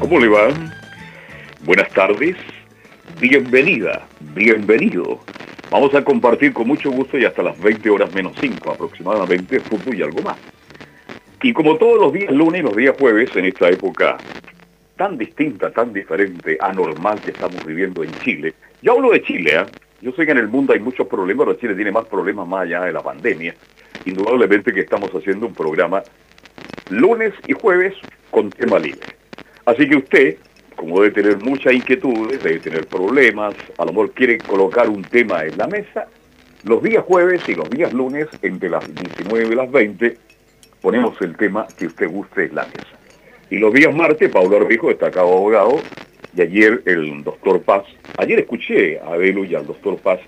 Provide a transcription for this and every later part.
¿Cómo le va? Buenas tardes, bienvenida, bienvenido. Vamos a compartir con mucho gusto y hasta las 20 horas menos 5 aproximadamente fútbol y algo más. Y como todos los días lunes y los días jueves en esta época tan distinta, tan diferente, anormal que estamos viviendo en Chile. Yo hablo de Chile, ¿eh? Yo sé que en el mundo hay muchos problemas, pero Chile tiene más problemas más allá de la pandemia. Indudablemente que estamos haciendo un programa lunes y jueves con tema libre. Así que usted, como debe tener muchas inquietudes, debe tener problemas, a lo mejor quiere colocar un tema en la mesa, los días jueves y los días lunes, entre las 19 y las 20, ponemos el tema que usted guste en la mesa. Y los días martes, Pablo Arbijo, destacado abogado, y ayer el doctor Paz, ayer escuché a Belu y al doctor Paz,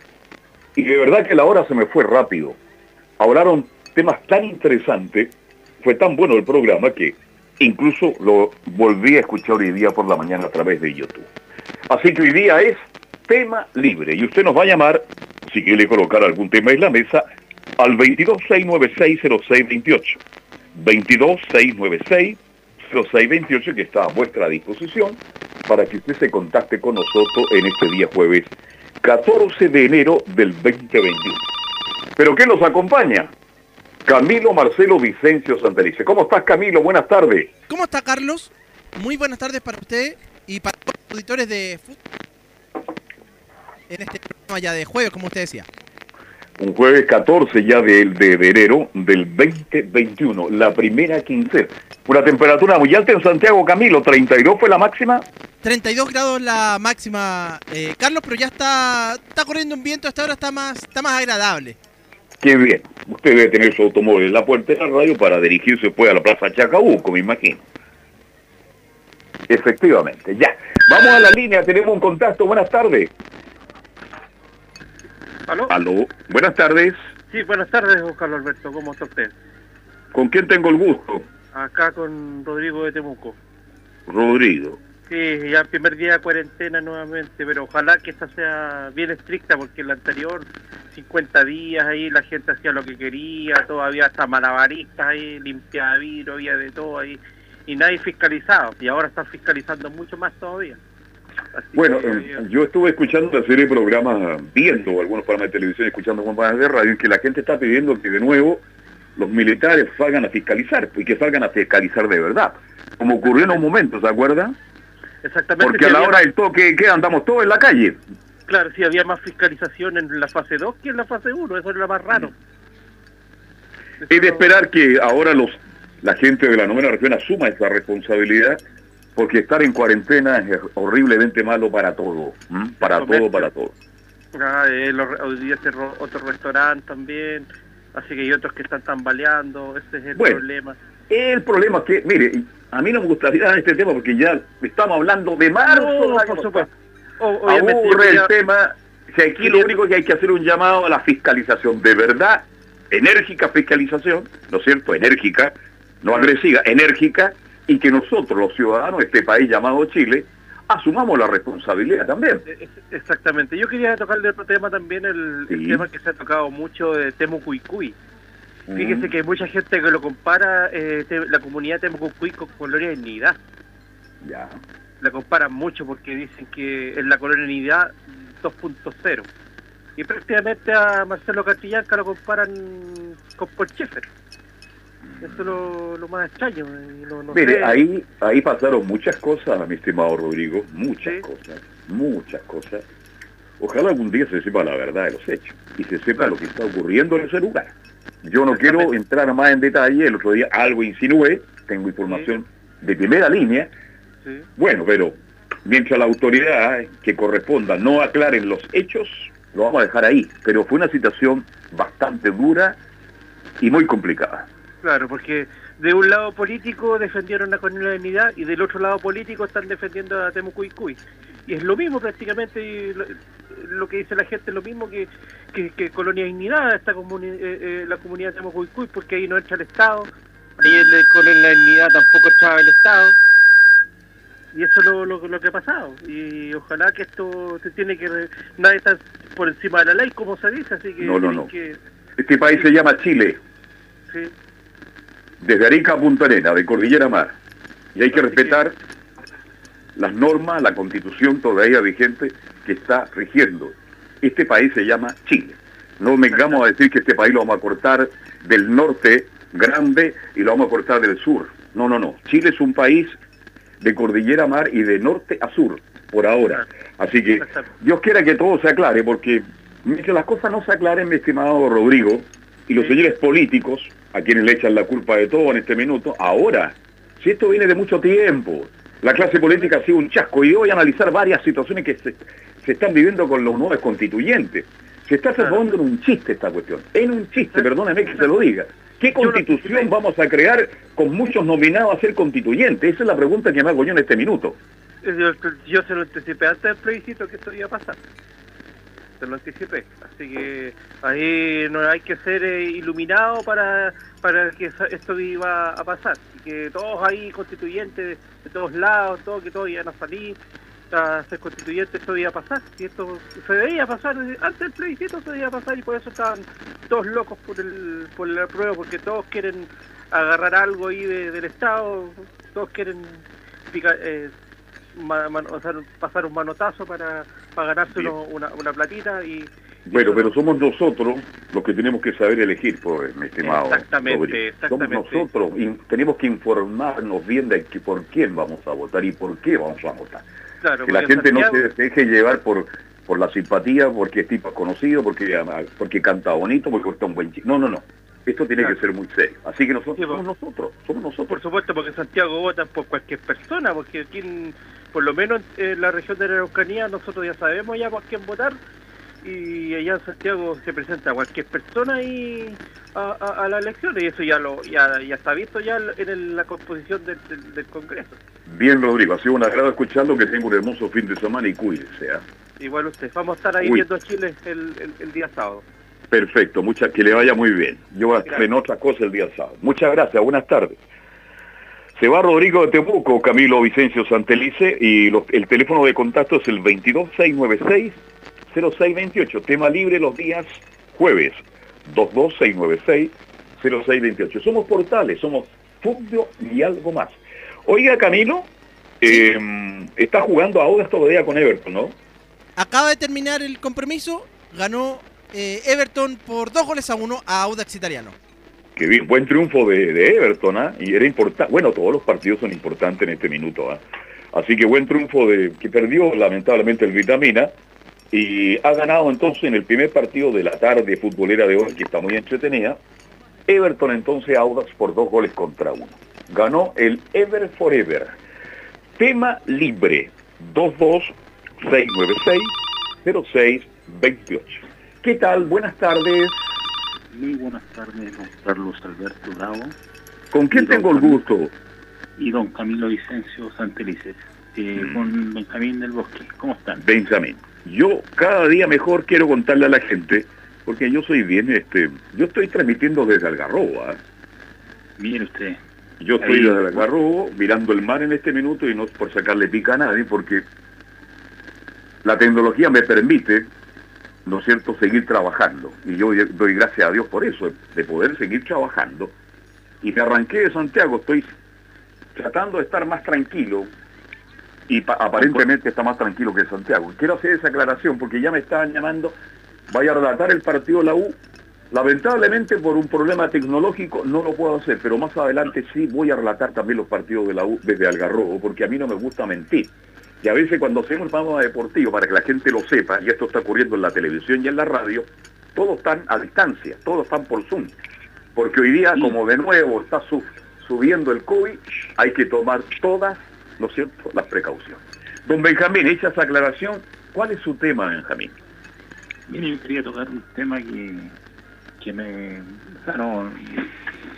y de verdad que la hora se me fue rápido. Hablaron temas tan interesantes, fue tan bueno el programa que incluso lo volví a escuchar hoy día por la mañana a través de YouTube. Así que hoy día es tema libre, y usted nos va a llamar, si quiere colocar algún tema en la mesa, al 226960628. 22696 0628 que está a vuestra disposición para que usted se contacte con nosotros en este día jueves 14 de enero del 2021. ¿Pero qué nos acompaña? Camilo Marcelo Vicencio Santelice. ¿Cómo estás Camilo? Buenas tardes. ¿Cómo está Carlos? Muy buenas tardes para usted y para los auditores de fútbol en este programa ya de jueves, como usted decía un jueves 14 ya de, de, enero del 2021, la primera quincena. Una temperatura muy alta en Santiago, Camilo, 32 fue la máxima. 32 grados la máxima, eh, Carlos, pero ya está, está corriendo un viento, hasta ahora está más, está más agradable. Qué bien, usted debe tener su automóvil en la puerta de la radio para dirigirse pues a la Plaza Chacabuco, me imagino. Efectivamente, ya. Vamos a la línea, tenemos un contacto, buenas tardes. ¿Aló? Aló, buenas tardes. Sí, buenas tardes, Carlos Alberto, ¿cómo está usted? ¿Con quién tengo el gusto? Acá con Rodrigo de Temuco. Rodrigo. Sí, ya el primer día de cuarentena nuevamente, pero ojalá que esta sea bien estricta, porque la anterior, 50 días ahí, la gente hacía lo que quería, todavía hasta malabaristas ahí, limpiaba vidrio, había de todo ahí, y nadie fiscalizaba, y ahora están fiscalizando mucho más todavía bueno, eh, yo estuve escuchando una serie de programas, viendo algunos programas de televisión, escuchando compañías de radio, en que la gente está pidiendo que de nuevo los militares salgan a fiscalizar, y que salgan a fiscalizar de verdad, como ocurrió en un momento, ¿se acuerdan? Exactamente. Porque a la hora del toque, ¿qué? Andamos todos en la calle. Claro, sí, había más fiscalización en la fase 2 que en la fase 1, eso es lo más raro. Es de esperar que ahora los la gente de la novena región asuma esa responsabilidad porque estar en cuarentena es horriblemente malo para todo, para todo, para todo. Ah, eh, hoy día otro restaurante también, así que hay otros que están tambaleando, ese es el problema. El problema es que, mire, a mí no me gustaría este tema porque ya estamos hablando de marzo. No, por supuesto. Aburre el tema, que aquí lo único que hay que hacer un llamado a la fiscalización, de verdad, enérgica fiscalización, ¿no es cierto? Enérgica, no agresiva, enérgica, y que nosotros, los ciudadanos de este país llamado Chile, asumamos la responsabilidad también. E-, exactamente. Yo quería tocarle otro tema también, el, tema que se ha tocado mucho de Temucuicui. Mm. Fíjese que hay mucha gente que lo compara eh, la comunidad de Temucuicui con Colonia Dignidad. Ya. La comparan mucho porque dicen que es la Colonia Dignidad 2.0. Y prácticamente a Marcelo Castillanca lo comparan con Porchefer. Eso es lo, más extraño. Mire, ahí, ahí pasaron muchas cosas, mi estimado Rodrigo, muchas cosas, muchas cosas. Ojalá algún día se sepa la verdad de los hechos y se sepa lo que está ocurriendo en ese lugar. Yo no quiero entrar más en detalle, el otro día algo insinué, tengo información de primera línea. Bueno, pero mientras la autoridad que corresponda no aclaren los hechos, lo vamos a dejar ahí. Pero fue una situación bastante dura y muy complicada. Claro, porque de un lado político defendieron la colonialidad y del otro lado político están defendiendo a Temucuicuy. Y es lo mismo prácticamente, lo, que dice la gente es lo mismo que, que, Colonia Dignidad, esta comuni eh, eh, la comunidad de Temucuicuy, porque ahí no entra el Estado, ahí en la Colonia Dignidad tampoco entraba el Estado. Y eso es lo, lo, que ha pasado. Y ojalá que esto se tiene que... Nadie está por encima de la ley, como se dice, así que... No, no, no. Este país se llama Chile. Sí desde Arica a Punta Arena, de Cordillera Mar. Y hay que respetar las normas, la constitución todavía vigente que está rigiendo. Este país se llama Chile. No vengamos a decir que este país lo vamos a cortar del norte grande y lo vamos a cortar del sur. No, no, no. Chile es un país de cordillera mar y de norte a sur, por ahora. Así que Dios quiera que todo se aclare, porque mientras las cosas no se aclaren, mi estimado Rodrigo, y los señores políticos, a quienes le echan la culpa de todo en este minuto, ahora, si esto viene de mucho tiempo, la clase política ha sido un chasco y voy a analizar varias situaciones que se, están viviendo con los nuevos constituyentes. Se está transformando en un chiste esta cuestión, en un chiste, perdóneme que se lo diga. ¿Qué constitución vamos a crear con muchos nominados a ser constituyentes? Esa es la pregunta que me hago yo en este minuto. Yo, se lo anticipé antes del plebiscito que esto iba a pasar lo anticipé. Así que ahí no hay que ser eh, iluminado para, para que esto iba a pasar. Que todos ahí constituyentes de todos lados, todo, que todos iban a salir a ser constituyentes, esto iba a pasar. Y esto se debía pasar, antes del plebiscito se debía pasar y por eso estaban todos locos por el, por la prueba, porque todos quieren agarrar algo ahí del Estado, todos quieren eh, pasar un manotazo para, para ganarse una, una platita y... Bueno, pero somos nosotros los que tenemos que saber elegir, por mi estimado. Exactamente, exactamente. Somos nosotros, y tenemos que informarnos bien de que, por quién vamos a votar y por qué vamos a votar. que la gente no se deje llevar por por la simpatía, porque es tipo conocido, porque, porque canta bonito, porque está un buen chico. No, no, no. Esto tiene que ser muy serio. Así que nosotros somos nosotros, somos nosotros. Por supuesto, porque Santiago vota por cualquier persona, porque aquí, por lo menos en la región de la Araucanía, nosotros ya sabemos ya por quién votar, y allá en Santiago se presenta cualquier persona ahí a, a, la elección, y eso ya lo ya, ya está visto ya en la composición del, del, Congreso. Bien, Rodrigo, ha sido un agrado escuchando que tengo un hermoso fin de semana y cuídese. ¿eh? Igual usted, vamos a estar ahí viendo a Chile el, el día sábado. Perfecto, mucha, que le vaya muy bien. Yo voy a estar en otra cosa el día sábado. Muchas gracias, buenas tardes. Se va Rodrigo de Temuco, Camilo Vicencio Santelice y el teléfono de contacto es el 22696-0628. Tema libre los días jueves, 22696-0628. Somos portales, somos fútbol y algo más. Oiga, Camilo, em, está jugando ahora todavía con Everton, ¿no? Acaba de terminar el compromiso, ganó eh, Everton por dos goles a uno a Audax Italiano. Qué bien, buen triunfo de, Everton, ¿ah? Y era importante, bueno, todos los partidos son importantes en este minuto, ¿ah? Así que buen triunfo de que perdió lamentablemente el Vitamina y ha ganado entonces en el primer partido de la tarde futbolera de hoy, que está muy entretenida. Everton entonces Audax por dos goles contra uno. Ganó el Ever Forever. Tema libre 22 696 0628. ¿Qué tal? Buenas tardes. Muy buenas tardes, don Carlos Alberto Bravo. ¿Con quién tengo el gusto? Y don Camilo Vicencio Santelices. Eh, mm. Con Benjamín del Bosque. ¿Cómo están? Benjamín. Yo cada día mejor quiero contarle a la gente, porque yo soy bien, este, yo estoy transmitiendo desde Algarrobo. Mire usted. Yo estoy desde Algarrobo, mirando el mar en este minuto y no es por sacarle pica a nadie, porque la tecnología me permite ¿no es cierto?, seguir trabajando. Y yo doy gracias a Dios por eso, de poder seguir trabajando. Y me arranqué de Santiago, estoy tratando de estar más tranquilo y aparentemente está más tranquilo que Santiago. Quiero hacer esa aclaración porque ya me estaban llamando, vaya a relatar el partido de la U. Lamentablemente por un problema tecnológico no lo puedo hacer, pero más adelante sí voy a relatar también los partidos de la U desde Algarrobo, porque a mí no me gusta mentir. Y a veces cuando hacemos el programa deportivo, para que la gente lo sepa, y esto está ocurriendo en la televisión y en la radio, todos están a distancia, todos están por Zoom. Porque hoy día, como de nuevo está subiendo el COVID, hay que tomar todas, ¿no es cierto?, las precauciones. Don Benjamín, hecha esa aclaración, ¿cuál es su tema, Benjamín? Mire, yo quería tocar un tema que, que me...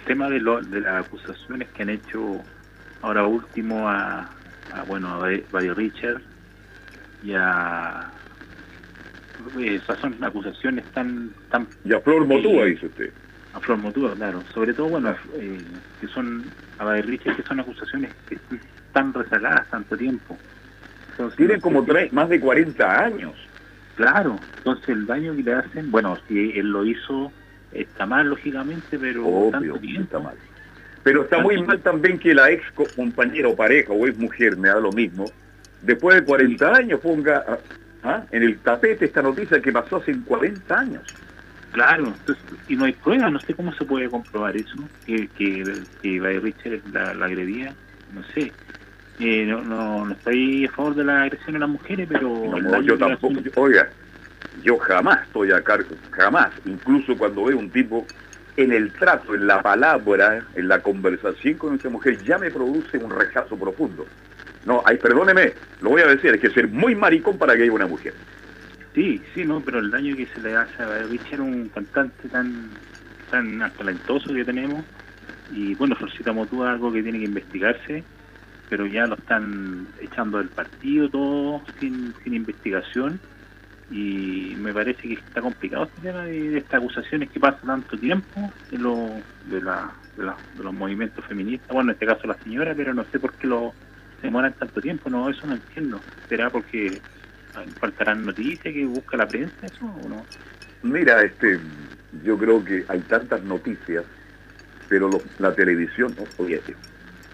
tema de, lo, de las acusaciones que han hecho ahora último a, bueno a Buddy Richard y a esas son acusaciones tan tan y a Flor Motúa dice usted. a Flor Motúa claro. Sobre todo bueno eh, que son a Buddy Richard que son acusaciones que están rezagadas tanto tiempo. Tienen como tres, más de 40 años. Claro entonces el daño que le hacen bueno si él lo hizo está mal lógicamente pero Obvio, está mal pero está muy mal también que la ex compañera o pareja o ex mujer, me da lo mismo, después de 40 años ponga ah, ah, en el tapete esta noticia que pasó hace 40 años. Claro, entonces, y no hay pruebas, no sé cómo se puede comprobar eso, que, que, que Richard la, la, agredía, no sé. Eh, no, no, estoy a favor de la agresión a las mujeres, pero... No, yo tampoco, oiga, yo jamás estoy a cargo, jamás, incluso cuando veo un tipo en el trato, en la palabra, en la conversación con esa mujer, ya me produce un rechazo profundo. No, ay, perdóneme, lo voy a decir, hay que ser muy maricón para que haya una mujer. Sí, sí, no, pero el daño que se le hace a Richard, un cantante tan tan talentoso que tenemos, y bueno, Florcita Motúa algo que tiene que investigarse, pero ya lo están echando del partido todo sin, sin investigación y me parece que está complicado este tema de, estas acusaciones que pasa tanto tiempo de, lo, de, la, de, los movimientos feministas, bueno, en este caso la señora, pero no sé por qué lo demoran tanto tiempo, no, eso no entiendo. ¿Será porque faltarán noticias que busca la prensa eso o no? Mira, este, yo creo que hay tantas noticias, pero la televisión, oye,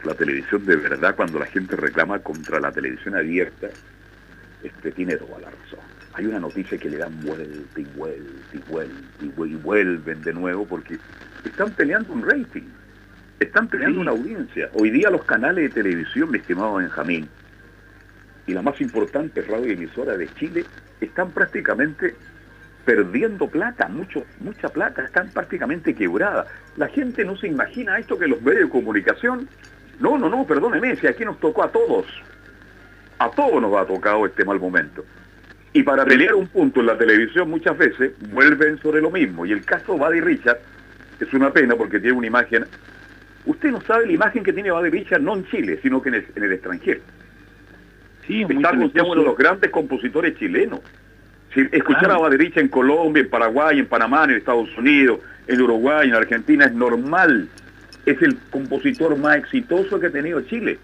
la televisión de verdad cuando la gente reclama contra la televisión abierta, este tiene toda la razón hay una noticia que le dan vuelta y vuelta y vuelta y, vuelven de nuevo porque están peleando un rating, están peleando una audiencia. Hoy día los canales de televisión, mi estimado Benjamín, y la más importante radio emisora de Chile, están prácticamente perdiendo plata, mucho, mucha plata, están prácticamente quebradas. La gente no se imagina esto que los medios de comunicación, no, no, no, perdóneme, si aquí nos tocó a todos, a todos nos ha tocado este mal momento. Y para pelear un punto en la televisión muchas veces vuelven sobre lo mismo. Y el caso Buddy Richard es una pena porque tiene una imagen... Usted no sabe la imagen que tiene Buddy Richard no en Chile, sino que en el, extranjero. Sí, Está uno de los grandes compositores chilenos. Si escuchar a Buddy Richard en Colombia, en Paraguay, en Panamá, en Estados Unidos, en Uruguay, en Argentina es normal. Es el compositor más exitoso que ha tenido Chile.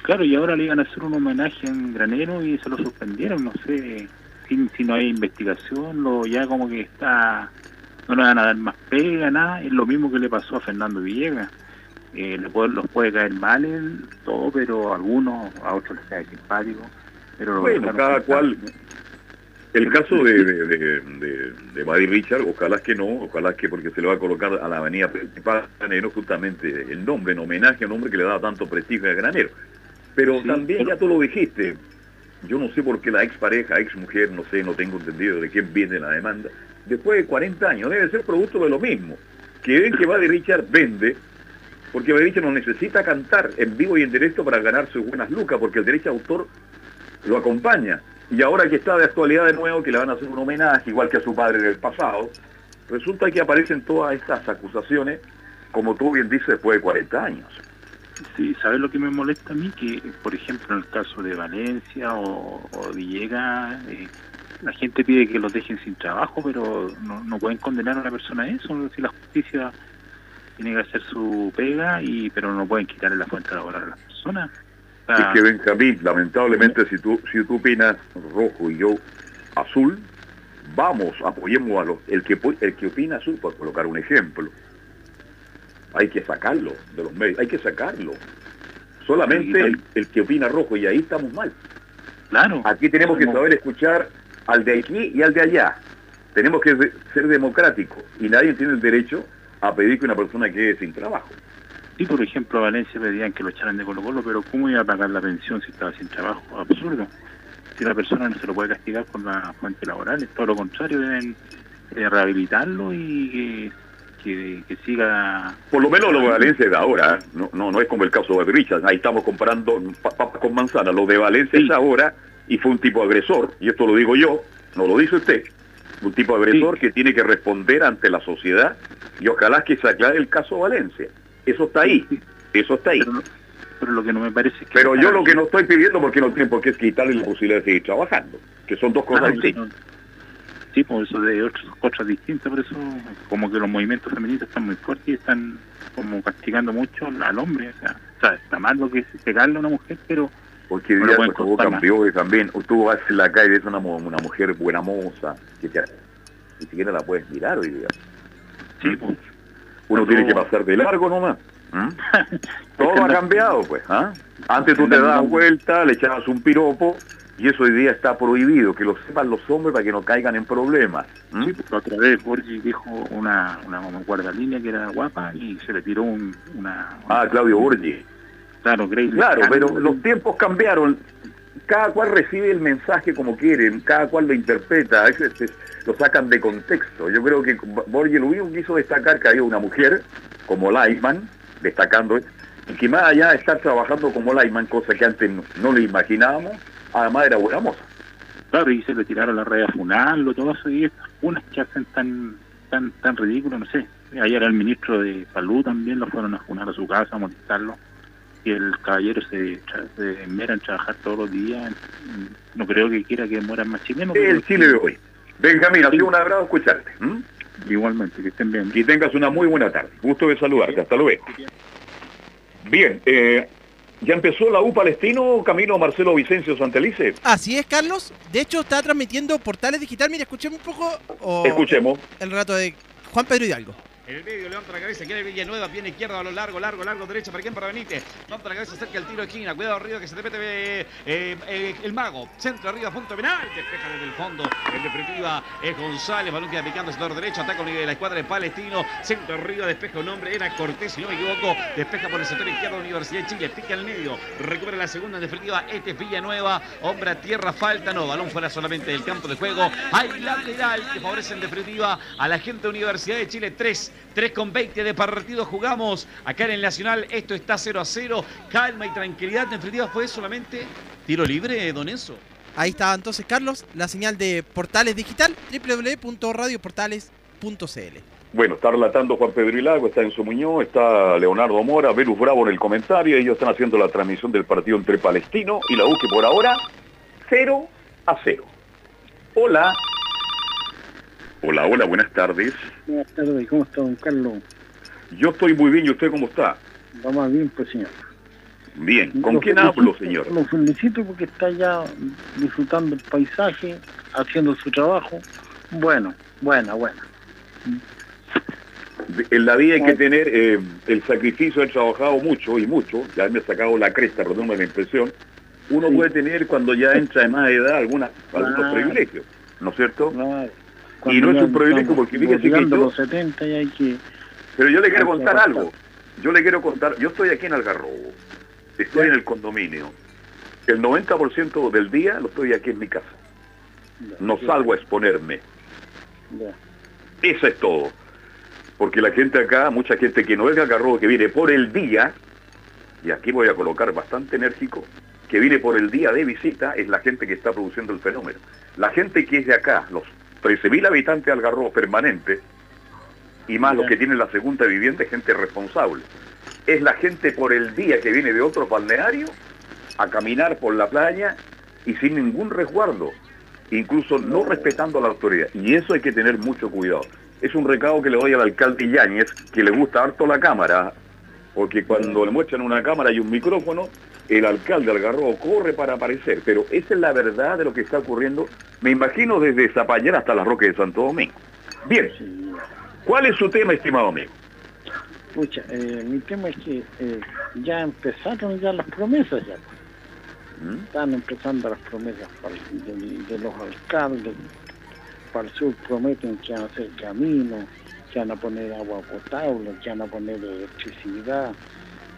Claro, y ahora le iban a hacer un homenaje en Granero y se lo suspendieron, no sé, si, no hay investigación, lo ya como que está, no le van a dar más pega, nada, es lo mismo que le pasó a Fernando Villegas. Eh, le puede, los puede caer mal en todo, pero a algunos, a otros les cae simpático. Pero bueno, cada cual. El caso de, de, de, de, Richard, ojalá que no, ojalá que porque se le va a colocar a la avenida principal Granero justamente el nombre, en homenaje a un hombre que le da tanto prestigio a Granero. Pero también ya tú lo dijiste, yo no sé por qué la ex pareja, ex mujer, no sé, no tengo entendido de quién viene la demanda, después de 40 años debe ser producto de lo mismo. Que ven que Buddy Richard vende, porque Buddy Richard no necesita cantar en vivo y en directo para ganar sus buenas lucas, porque el derecho de autor lo acompaña. Y ahora que está de actualidad de nuevo, que le van a hacer un homenaje, igual que a su padre del pasado, resulta que aparecen todas estas acusaciones, como tú bien dices, después de 40 años. Sí, ¿sabes lo que me molesta a mí? Que, por ejemplo, en el caso de Valencia o, o eh, la gente pide que los dejen sin trabajo, pero no, no pueden condenar a una persona a eso. Si la justicia tiene que hacer su pega, y pero no pueden quitarle la fuente laboral a las personas. es que Benjamín, lamentablemente, si tú, si tú opinas rojo y yo azul, vamos, apoyemos a los, el que, el que opina azul, por colocar un ejemplo hay que sacarlo de los medios, hay que sacarlo. Solamente el, que opina rojo, y ahí estamos mal. Claro. Aquí tenemos que saber escuchar al de aquí y al de allá. Tenemos que ser democráticos y nadie tiene el derecho a pedir que una persona quede sin trabajo. Sí, por ejemplo, a Valencia pedían que lo echaran de Colo Colo, pero ¿cómo iba a pagar la pensión si estaba sin trabajo? Absurdo. Si la persona no se lo puede castigar por la fuente laboral, es todo lo contrario, deben eh, rehabilitarlo y que, siga... Por lo menos lo de Valencia de ahora, ¿eh? no, no, no es como el caso de Richard, ahí estamos comparando papas con manzana, lo de Valencia es ahora y fue un tipo agresor, y esto lo digo yo, no lo dice usted, un tipo agresor que tiene que responder ante la sociedad Y ojalá que se aclare el caso Valencia. Eso está ahí. Eso está ahí. Pero, pero lo que no me parece es que... Pero yo lo que no estoy pidiendo, porque no tienen por qué es quitarle la posibilidad de seguir trabajando, que son dos cosas Ah, distintas. Sí, por eso de otras cosas distintas, por eso como que los movimientos feministas están muy fuertes y están como castigando mucho al hombre. O sea, o sea, está mal lo que es pegarle a una mujer, pero Porque No día lo pues, cambió y también tú vas en la calle y ves una, una mujer buena moza, que te- ni siquiera la puedes mirar hoy día. sí, pues, Uno tiene que pasar de largo nomás. ¿Mm? Todo ha cambiado, pues. ¿ah? Antes tú te dabas vuelta, le echabas un piropo, y eso hoy día está prohibido, que lo sepan los hombres para que no caigan en problemas. ¿Mm? Sí, porque otra vez Borgi dijo una, una guardalínea que era guapa y se le tiró un, una... Ah, Claudio Borgi. Claro, Grace Claro, pero los tiempos cambiaron. Cada cual recibe el mensaje como quieren, cada cual lo interpreta, a veces es- lo sacan de contexto. Yo creo que Borges lo único quiso destacar que había una mujer como Lightman, destacando, y que más allá de estar trabajando como Lightman, cosa que antes no, no lo imaginábamos, además era buena moza. Claro, y se le tiraron la red a funarlo, todo eso, y estas funas que hacen tan tan tan ridículo, no sé. Ayer el ministro de Salud también lo fueron a funar a su casa, a molestarlo. Y el caballero se, se mera en trabajar todos los días. No creo que quiera que mueran más chilenos. El Chile de hoy. Benjamín, ha sido un agrado escucharte. Igualmente, que estén bien. Y tengas una muy buena tarde. Gusto de saludarte. Hasta luego. Bien, eh, ¿ya empezó la U Palestino camino Marcelo Vicencio Santelice? Así es, Carlos. De hecho, está transmitiendo Portales Digital. Mira, escuchemos un poco Escuchemos. el relato de Juan Pedro Hidalgo. En el medio levanta la cabeza, quiere Villanueva, viene izquierda a lo largo, largo, largo, derecha, ¿para quién? Para Benítez. Levanta la cabeza cerca el tiro de esquina, cuidado arriba que se te mete eh, eh, el mago. Centro arriba, punto penal, despeja desde el fondo. En definitiva es González, balón queda picando sector derecho, ataca de la escuadra de Palestino. Centro arriba, despeja un hombre, era Cortés, si no me equivoco. Despeja por el sector izquierdo Universidad de Chile, pica el medio, recupera la segunda en definitiva. Este es Villanueva, hombre a tierra, falta, no, balón fuera solamente del campo de juego. Hay lateral que favorece en definitiva a la gente de Universidad de Chile 3. 3 con 20 de partido jugamos acá en el Nacional. Esto está 0 a 0. Calma y tranquilidad. En definitiva fue solamente tiro libre, don Enzo. Ahí está entonces, Carlos, la señal de Portales Digital, www.radioportales.cl. Bueno, está relatando Juan Pedro Hilago, está Enzo Muñoz, está Leonardo Mora, Verus Bravo en el comentario. Ellos están haciendo la transmisión del partido entre Palestino y la U, que por ahora 0 a 0. Hola. Hola, hola, buenas tardes. Buenas tardes, ¿cómo está don Carlos? Yo estoy muy bien, ¿y usted cómo está? Vamos bien, pues señor. Bien. ¿Con Lo quién felicito- hablo, señor? Lo felicito porque está ya disfrutando el paisaje, haciendo su trabajo. Bueno, buena, buena. En la vida hay que tener eh, el sacrificio, he trabajado mucho y mucho, ya me he sacado la cresta, perdóname la impresión. Uno Sí. puede tener cuando ya entra de más edad alguna, algunos privilegios, ¿no es cierto? Claro. Y no es un privilegio porque fíjese que yo- los 70 y hay que... Pero yo le quiero contar algo. Yo le quiero contar, yo estoy aquí en Algarrobo, estoy en el condominio. El 90% del día lo estoy aquí en mi casa. No salgo a exponerme. Eso es todo. Porque la gente acá, mucha gente que no es de Algarrobo, que viene por el día, y aquí voy a colocar bastante enérgico, que viene por el día de visita, es la gente que está produciendo el fenómeno. La gente que es de acá, los 13.000 habitantes de Algarrobo permanentes, y más los que tienen la segunda vivienda, es gente responsable. Es la gente por el día que viene de otro balneario a caminar por la playa y sin ningún resguardo, incluso no respetando a la autoridad. Y eso hay que tener mucho cuidado. Es un recado que le doy al alcalde Yáñez, que le gusta harto la cámara, porque cuando le muestran una cámara y un micrófono, el alcalde Algarrobo corre para aparecer. Pero esa es la verdad de lo que está ocurriendo, me imagino desde Zapallar hasta las Roques de Santo Domingo. Bien. ¿cuál es su tema, estimado amigo? Pucha, eh, mi tema es que eh, ya empezaron ya las promesas ya. ¿Mm? Están empezando las promesas para- de, de los alcaldes. Para el sur prometen que van a hacer caminos, que van a poner agua potable, que van a poner electricidad,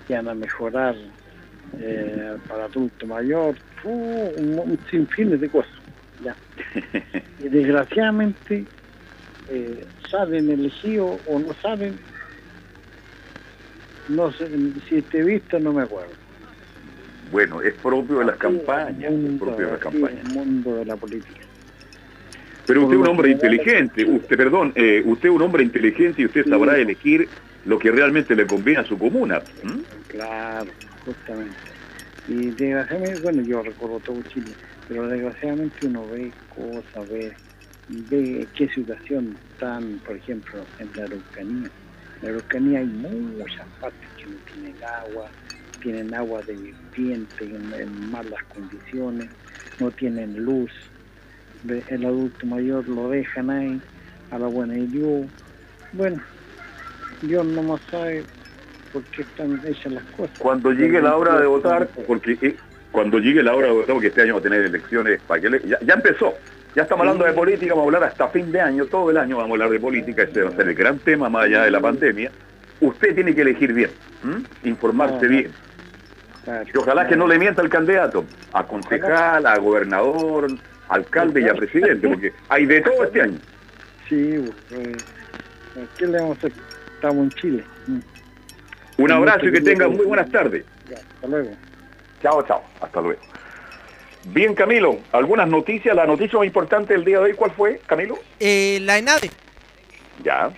que van a mejorar eh, para adulto mayor, uh, un, un sinfín de cosas. Ya. Y desgraciadamente eh, salen elegidos o no salen, no sé, si te he visto no me acuerdo. Bueno, es propio de las campañas, es propio de las campañas. el mundo de la política. Pero usted es un hombre inteligente, usted, perdón, eh, usted es un hombre inteligente y usted sabrá elegir lo que realmente le conviene a su comuna. Claro, justamente. Y desgraciadamente, bueno, yo recuerdo todo Chile, pero desgraciadamente uno ve cosas, ve, ve qué situación están, por ejemplo, en la Araucanía. En la Araucanía hay muchas partes que no tienen agua, tienen agua de viviente en, malas condiciones, no tienen luz. El adulto mayor lo dejan ahí, a la buena y Dios. Bueno, Dios no más sabe por qué están hechas las cosas. Cuando llegue la hora de votar, porque eh, cuando llegue la hora de votar, porque este año va a tener elecciones, para que ya, empezó, ya estamos hablando de política, vamos a hablar hasta fin de año, todo el año vamos a hablar de política, ese va a ser el gran tema más allá de la pandemia. Usted tiene que elegir bien, informarse bien. y ojalá que no le mienta al candidato, a concejal, a gobernador, alcalde y a presidente, porque hay de todo este año. Sí, pues, ¿qué le vamos a hacer? Estamos en Chile. Un abrazo y que tengan muy buenas tardes. hasta luego. Chao, chao. Hasta luego. Bien, Camilo, algunas noticias. La noticia más importante del día de hoy, ¿cuál fue, Camilo? Eh, la ENADE. Ya.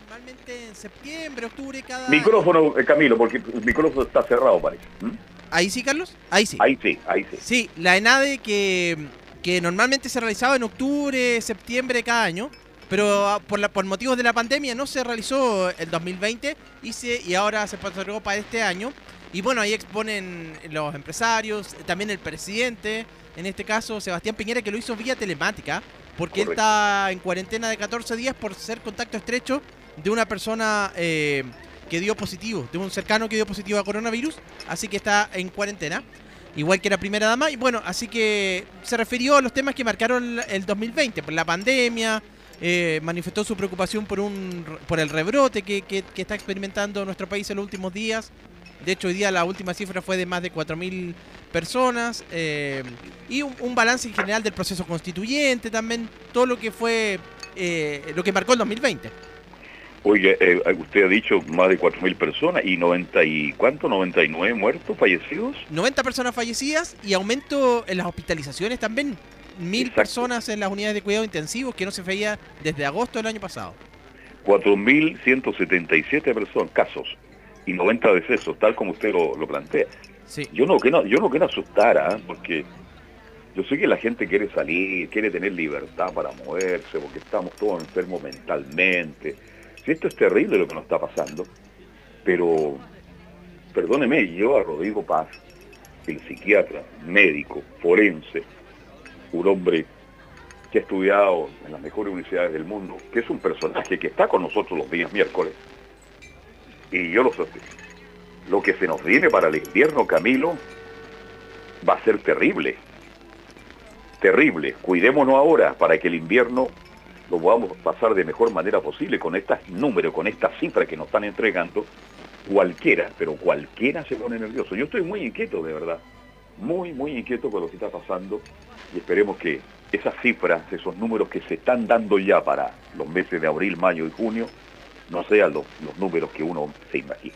Normalmente en septiembre, octubre, cada... Micrófono, eh, Camilo, porque el micrófono está cerrado, parece. ¿Mm? ¿Ahí sí, Carlos? Ahí sí. Ahí sí, ahí sí. Sí, la ENADE que, que normalmente se realizaba en octubre, septiembre cada año, pero ah, por, la, por motivos de la pandemia no se realizó el 2020 y, se, y ahora se postergó para este año. Y bueno, ahí exponen los empresarios, también el presidente, en este caso Sebastián Piñera, que lo hizo vía telemática, porque él está en cuarentena de 14 días por ser contacto estrecho de una persona eh, que dio positivo, de un cercano que dio positivo a coronavirus, así que está en cuarentena, igual que la primera dama. Y bueno, así que se refirió a los temas que marcaron el 2020, por la pandemia, eh, manifestó su preocupación por, un, por el rebrote que, está experimentando nuestro país en los últimos días. De hecho, hoy día la última cifra fue de más de 4.000 personas. Eh, y un, balance en general del proceso constituyente también. Todo lo que fue, eh, lo que marcó el 2020. Oye, usted ha dicho más de 4.000 personas y 90 y cuánto, 99 muertos, fallecidos. 90 personas fallecidas y aumento en las hospitalizaciones también mil personas en las unidades de cuidado intensivos que no se veía desde agosto del año pasado. 4.177 personas, casos y 90 decesos, tal como usted lo, plantea. Sí. Yo no quiero, yo no quiero asustar, ¿ah? porque yo sé que la gente quiere salir, quiere tener libertad para moverse, porque estamos todos enfermos mentalmente. Si esto es terrible lo que nos está pasando, pero perdóneme, yo a Rodrigo Paz, el psiquiatra, médico, forense, un hombre que ha estudiado en las mejores universidades del mundo, que es un personaje que está con nosotros los días miércoles. Y yo lo sé. Lo que se nos viene para el invierno, Camilo, va a ser terrible. Terrible. Cuidémonos ahora para que el invierno lo podamos pasar de mejor manera posible con estos números, con estas cifras que nos están entregando. Cualquiera, pero cualquiera se pone nervioso. Yo estoy muy inquieto, de verdad. Muy, muy inquieto con lo que está pasando y esperemos que esas cifras, esos números que se están dando ya para los meses de abril, mayo y junio, no sean los, números que uno se imagina.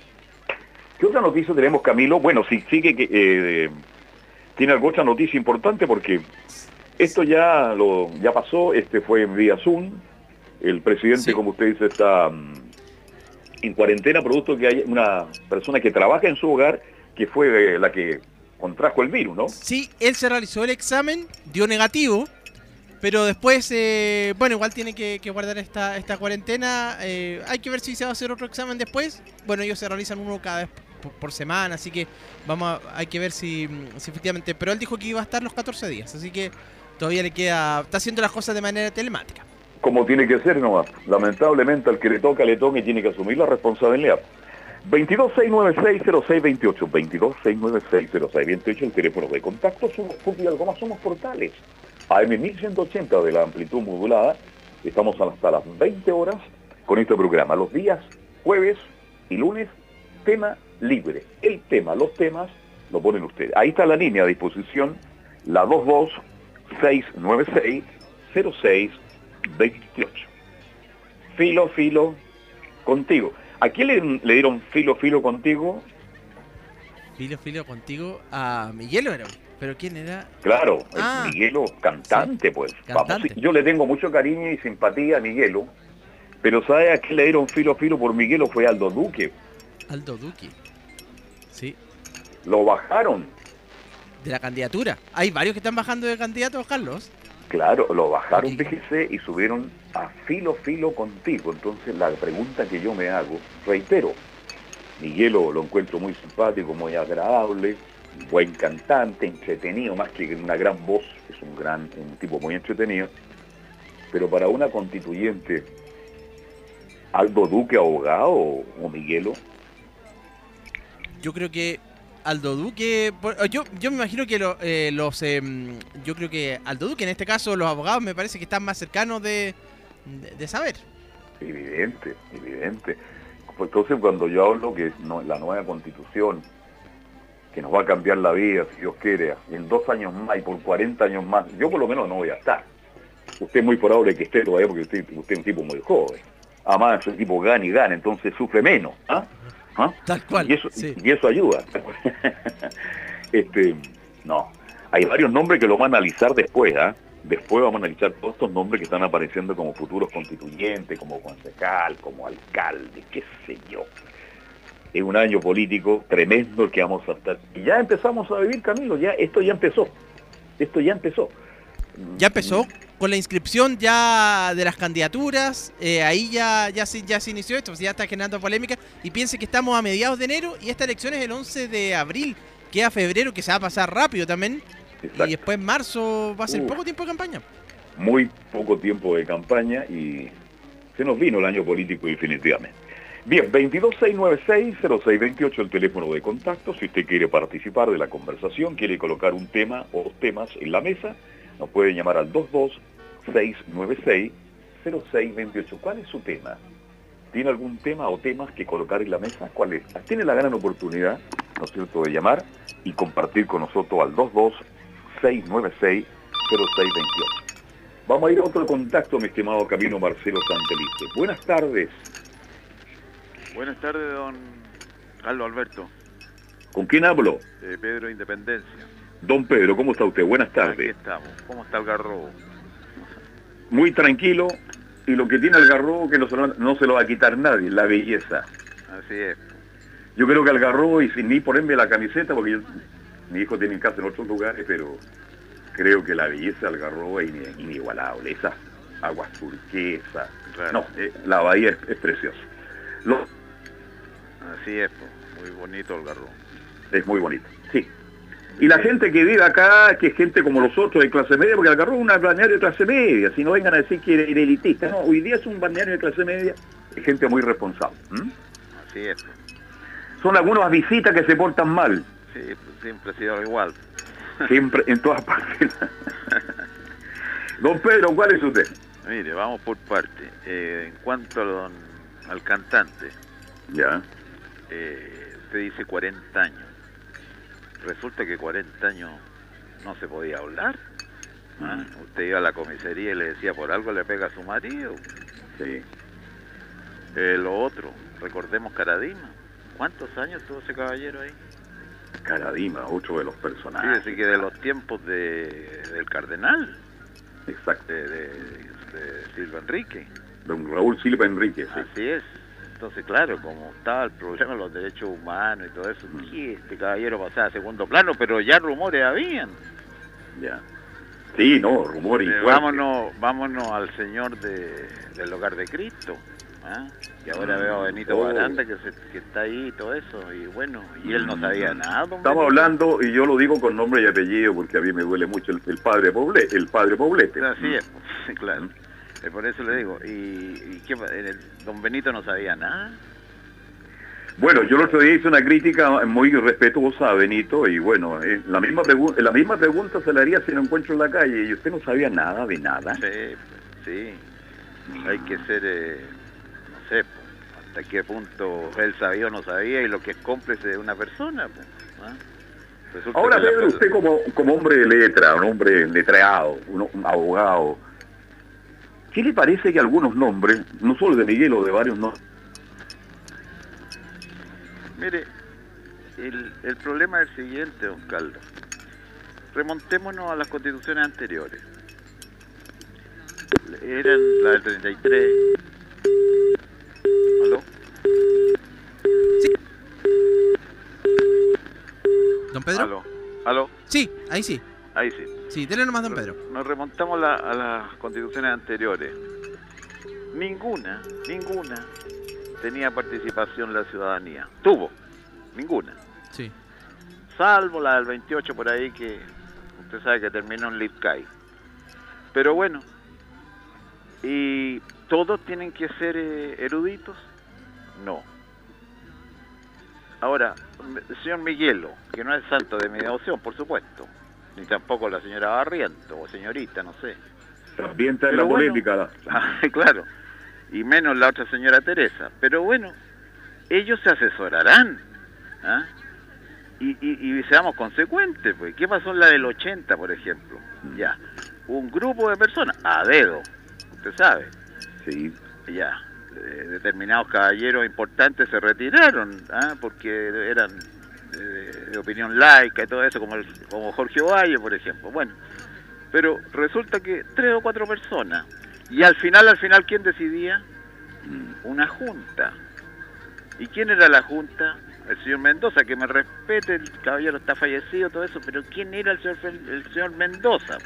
¿Qué otra noticia tenemos, Camilo? Bueno, si sigue que eh, tiene alguna noticia importante porque esto ya lo ya pasó, este fue en vía Zoom, el presidente, como usted dice, está mm, en cuarentena producto que hay una persona que trabaja en su hogar que fue eh, la que contrajo el virus, ¿no? Sí, él se realizó el examen, dio negativo, pero después, eh, bueno, igual tiene que, guardar esta, esta cuarentena. Eh, hay que ver si se va a hacer otro examen después. Bueno, ellos se realizan uno cada vez por, semana, así que vamos a, hay que ver si, si, efectivamente... Pero él dijo que iba a estar los 14 días, así que todavía le queda... Está haciendo las cosas de manera telemática. Como tiene que ser nomás. Lamentablemente al que le toca, le toca y tiene que asumir la responsabilidad. 226960628, 226960628, el teléfono de contacto, somos y algo más, somos portales. AM 1180 de la amplitud modulada, estamos hasta las 20 horas con este programa, los días jueves y lunes, tema libre. El tema, los temas, lo ponen ustedes. Ahí está la línea a disposición, la 226960628. Filo, filo, contigo. ¿A quién le, dieron filo filo contigo? Filo filo contigo a Miguel ¿Pero quién era? Claro, el Ah. Miguelo, cantante, pues. Cantante. yo le tengo mucho cariño y simpatía a Miguelo, pero ¿sabe a quién le dieron filo filo por Miguelo? Fue Aldo Duque. Aldo Duque. Sí, Lo bajaron, de la candidatura. Hay varios que están bajando de candidatos, Carlos. claro, lo bajaron Ok. de GC y subieron a filo filo contigo. Entonces la pregunta que yo me hago, reitero, Miguelo lo encuentro muy simpático, muy agradable, buen cantante, entretenido, más que una gran voz, es un gran, un tipo muy entretenido. Pero para una constituyente, Aldo Duque abogado o Miguelo, Yo creo que Aldo Duque. por- Yo, yo me imagino que lo- eh, los. em, yo creo que Aldo Duque, en este caso, los abogados me parece que están más cercanos de, de, saber. evidente, evidente. Pues Entonces cuando yo hablo que no- la nueva constitución, que nos va a cambiar la vida, si Dios quiere, en dos años más y por 40 años más, yo por lo menos no voy a estar. Usted es muy probable que esté todavía porque usted, usted es un tipo muy joven. Además, es un tipo gana y gana, entonces sufre menos. ¿ah? Tal cual. Y eso, sí. y eso ayuda. este, no. Hay varios nombres que lo van a analizar después, ¿ah? Después vamos a analizar todos estos nombres que están apareciendo como futuros constituyentes, como concejal, como alcalde, qué sé yo. Es un año político tremendo el que vamos a estar. Y ya empezamos a vivir, Camilo, ya esto ya empezó. Esto ya empezó. Ya empezó con la inscripción ya de las candidaturas. eh, ahí ya, ya, se, ya se inició esto, ya está generando polémica. Y piense que estamos a mediados de enero y esta elección es el 11 de abril. Queda febrero, que se va a pasar rápido también. Exacto. Y después marzo va a ser poco tiempo de campaña. muy poco tiempo de campaña y se nos vino el año político definitivamente. Bien, 22696-0628 el teléfono de contacto. Si usted quiere participar de la conversación, quiere colocar un tema o dos temas en la mesa, nos puede llamar al 22696-0628. ¿Cuál es su tema? ¿Tiene algún tema o temas que colocar en la mesa? ¿Cuál es? Tiene la gran oportunidad, ¿no es cierto?, de llamar y compartir con nosotros al 22696-0628. Vamos a ir a otro contacto, mi estimado Camino Marcelo Santelice. Buenas tardes. Buenas tardes, don Carlos Alberto, ¿Con quién hablo? de Pedro Independencia. Don Pedro, ¿cómo está usted? Buenas Aquí tardes. estamos. ¿Cómo está el garrobo? Muy tranquilo. Y lo que tiene el garrobo que no se, lo, no se lo va a quitar nadie, la belleza. Así es. Yo creo que al garrobo, y sin ni ponerme la camiseta, porque yo- mi hijo tiene casa en otros lugares, pero creo que la belleza del garrobo es inigualable. Esas aguas turquesas. Claro. No, eh, la bahía es, es preciosa. Lo- Así es, po. muy bonito el garrobo. es muy bonito, sí. Y la gente que vive acá, que es gente como nosotros de clase media, porque Algarrobo es un balneario de clase media, si no vengan a decir que era elitista, no, hoy día es un balneario de clase media, es gente muy responsable. Así es. Son algunas visitas que se portan mal, Sí, siempre ha sido igual. siempre, en todas partes. Don Pedro, ¿cuál es usted? Mire, vamos por parte. Eh, en cuanto a don- al cantante, Ya, eh, usted dice 40 años. Resulta que 40 años no se podía hablar. ¿ah? Usted iba a la comisaría y le decía, por algo le pega a su marido. sí. Eh, lo otro, recordemos Caradima. ¿Cuántos años tuvo ese caballero ahí? Caradima, otro de los personajes. Fíjese que de los tiempos de, del cardenal, Exacto, de, de, de Silva Enrique. don Raúl Silva Enríquez, sí. Así es. Entonces, claro, como estaba el problema de los derechos humanos y todo eso, Mm. sí, este caballero pasaba a segundo plano, pero ya rumores habían. ya. Sí, no, rumor y Eh, vámonos, vámonos al señor de, del hogar de Cristo. ¿ah? Y ahora Mm, veo a Benito oh. Baranda que, se- que está ahí y todo eso. Y bueno, y él no sabía nada. Estamos Benito. hablando, y yo lo digo con nombre y apellido porque a mí me duele mucho el, el padre Poblete, el padre Poblete. Así es, pues, claro. Eh, por eso le digo. ¿Y, y qué don Benito no sabía nada? Bueno, yo el otro día hice una crítica muy respetuosa a Benito y bueno, eh, la misma la misma pregunta se la haría si lo encuentro en la calle y usted no sabía nada de nada. Sí, sí. Hay que ser, eh, no sé, hasta qué punto él sabía o no sabía y lo que es cómplice de una persona. pues, ¿ah? Ahora Pedro, usted como, como hombre de letra, un hombre letreado, un, un abogado, ¿qué le parece que algunos nombres, no solo de Miguel o de varios nombres, Mire, el, el problema es el siguiente, don Carlos. remontémonos a las constituciones anteriores. Eran la del 33. ¿Aló? ¿Don Pedro? ¿Aló? ¿Aló? Sí, ahí sí. Ahí sí. Sí, dele nomás, don Pedro. Nos remontamos la- a las constituciones anteriores. Ninguna, ninguna tenía participación la ciudadanía. Tuvo, ninguna. Sí. Salvo la del 28 por ahí que usted sabe que terminó en Litkai. Pero bueno, ¿y todos tienen que ser eh, eruditos? No. Ahora, señor Miguelo, que no es santo de mi devoción, por supuesto, ni tampoco la señora Barriento o señorita, no sé. También está en la bueno. política. Ah, claro, y menos la otra señora Teresa. Pero bueno, ellos se asesorarán. ¿ah? Y, y, y seamos consecuentes, pues. ¿Qué pasó en la del 80, por ejemplo? Ya, un grupo de personas, a dedo, usted sabe, Sí. ya, eh, determinados caballeros importantes se retiraron, ¿ah? porque eran eh, de opinión laica y todo eso, como, el- como Jorge Ovalle, por ejemplo. Bueno, pero resulta que tres o cuatro personas, y al final, al final, ¿quién decidía? Una junta. ¿Y quién era la junta? El señor Mendoza, que me respete, el caballero está fallecido, todo eso, pero ¿quién era el señor, el señor Mendoza?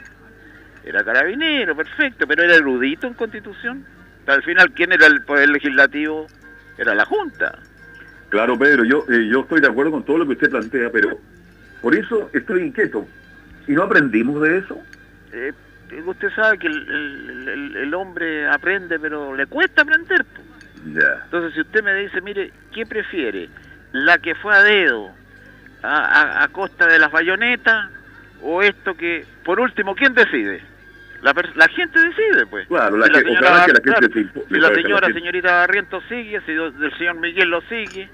Era carabinero, perfecto, pero era erudito en constitución. Al final, ¿quién era el poder legislativo? Era la Junta. Claro, Pedro, yo, eh, yo estoy de acuerdo con todo lo que usted plantea, pero por eso estoy inquieto. ¿Y no aprendimos de eso? Eh, usted sabe que el, el- el- el hombre aprende, pero le cuesta aprender. Ya. Entonces, si usted me dice, mire, ¿qué prefiere? ¿La que fue a dedo, a, a- a costa de las bayonetas, o esto que, por último, ¿quién decide? La, la gente decide, pues. Claro, la Si que- ojalá que la gente claro, se si la la señora, señorita Barrientos sigue, si el señor Miguel lo sigue,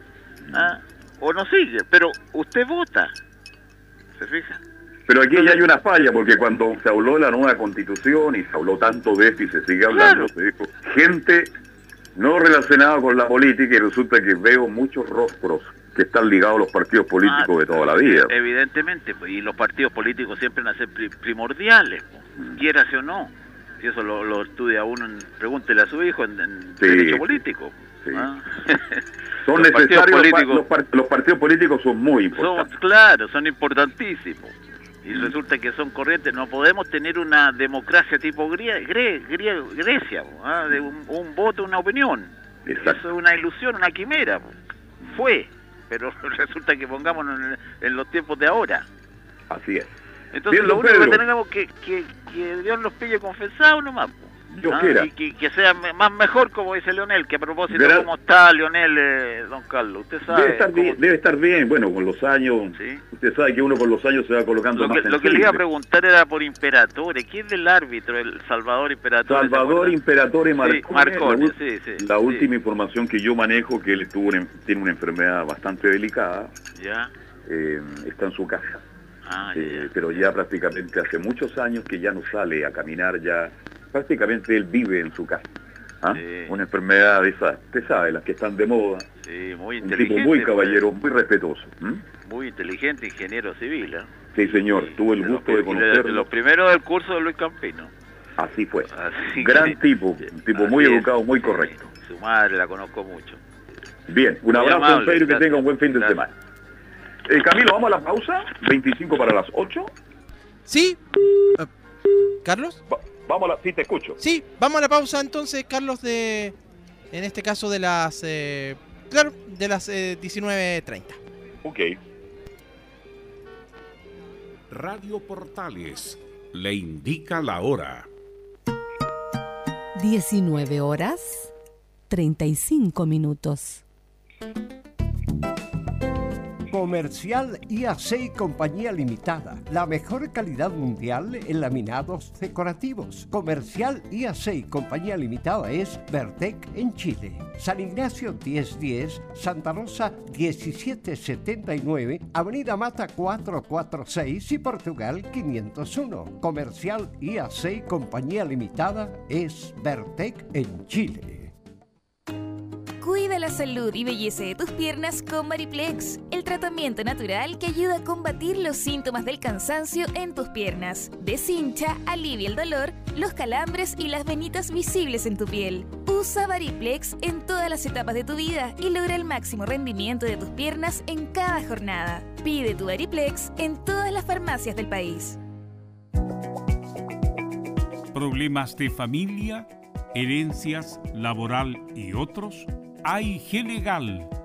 ¿ah? o no sigue, pero usted vota. ¿Se fija? Pero aquí ya hay una falla, porque cuando se habló de la nueva constitución y se habló tanto de esto y se sigue hablando, Claro. se dijo, gente no relacionada con la política y resulta que veo muchos rostros que están ligados a los partidos políticos Ah, de toda la vida. Evidentemente, pues, y los partidos políticos siempre van a ser pri- primordiales, pues, Mm. quiérase o no. Si eso lo, lo estudia uno, pregúntele a su hijo en, en Sí. derecho político. Sí. ¿ah? Son Los partidos necesarios, los, pa- políticos- los par- los partidos políticos son muy son, importantes. claro, son importantísimos. Y Mm. resulta que son corrientes. No podemos tener una democracia tipo Gre- Grie- Grecia, ¿ah? de un, un voto, una opinión. Exacto. Eso es una ilusión, una quimera. Fue, pero resulta que pongámonos en, en los tiempos de ahora. Así es. Entonces Bien, lo único que tenemos que, que, que Dios los pille confesados nomás. Po. Dios Ah, quiera. Y que, que sea más mejor, como dice Leonel, que a propósito, Verá- ¿cómo está Leonel, eh, don Carlos? Usted sabe. Debe estar, bien, debe estar bien, bueno, con los años, Sí. usted sabe que uno con los años se va colocando Lo más que, lo que le iba a preguntar era por Imperatore. ¿Quién es el árbitro? El Salvador Imperatore. ¿se Salvador? Imperatore Sí, Marcone, la, sí, sí, la última información que yo manejo, que él tuvo una- tiene una enfermedad bastante delicada, Ya. eh, está en su casa, Ah, ya, Eh, ya. pero ya prácticamente hace muchos años que ya no sale a caminar, ya prácticamente él vive en su casa. ¿ah? Sí. Una enfermedad de esas, usted sabe, las que están de moda, Sí, muy un inteligente. tipo muy pues. caballero, muy respetuoso. ¿m? Muy inteligente, ingeniero civil. ¿eh? Sí, señor, Sí, tuve el de los gusto de conocerlo. Los primeros del curso de Luis Campino. Así fue. Así Gran que- tipo, un tipo Así muy es, educado, muy sí. correcto. Su madre la conozco mucho. Bien, un Muy abrazo, amable, Pedro, y que tenga un buen fin de Gracias. semana. Eh, Camilo, vamos a la pausa, 25 para las 8. ¿Sí? Eh, ¿Carlos? Va- vamos a la... Sí, te escucho. Sí, vamos a la pausa entonces, Carlos, de... En este caso de las... eh, claro, de las eh, 19.30. Ok. Radio Portales le indica la hora. 19 horas 35 minutos. Comercial IAC y Compañía Limitada. La mejor calidad mundial en laminados decorativos. Comercial IAC y Compañía Limitada es Vertec en Chile. San Ignacio 1010, Santa Rosa 1779, Avenida Mata 446 y Portugal 501. Comercial IAC y Compañía Limitada es Vertec en Chile. Cuida la salud y belleza de tus piernas con Mariplex, tratamiento natural que ayuda a combatir los síntomas del cansancio en tus piernas. Deshincha, alivia el dolor, los calambres y las venitas visibles en tu piel. Usa Variplex en todas las etapas de tu vida y logra el máximo rendimiento de tus piernas en cada jornada. Pide tu Variplex en todas las farmacias del país. ¿Problemas de familia, herencias, laboral y otros? AIG Legal,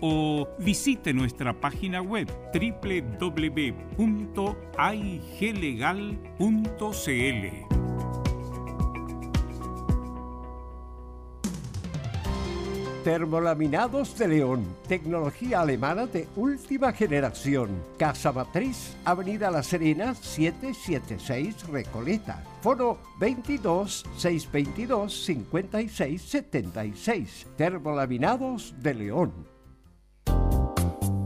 o visite nuestra página web www.aiglegal.cl. Termolaminados de León, tecnología alemana de última generación. Casa Matriz, Avenida La Serena, 776 Recoleta. Foro 22 622 56 76. Termolaminados de León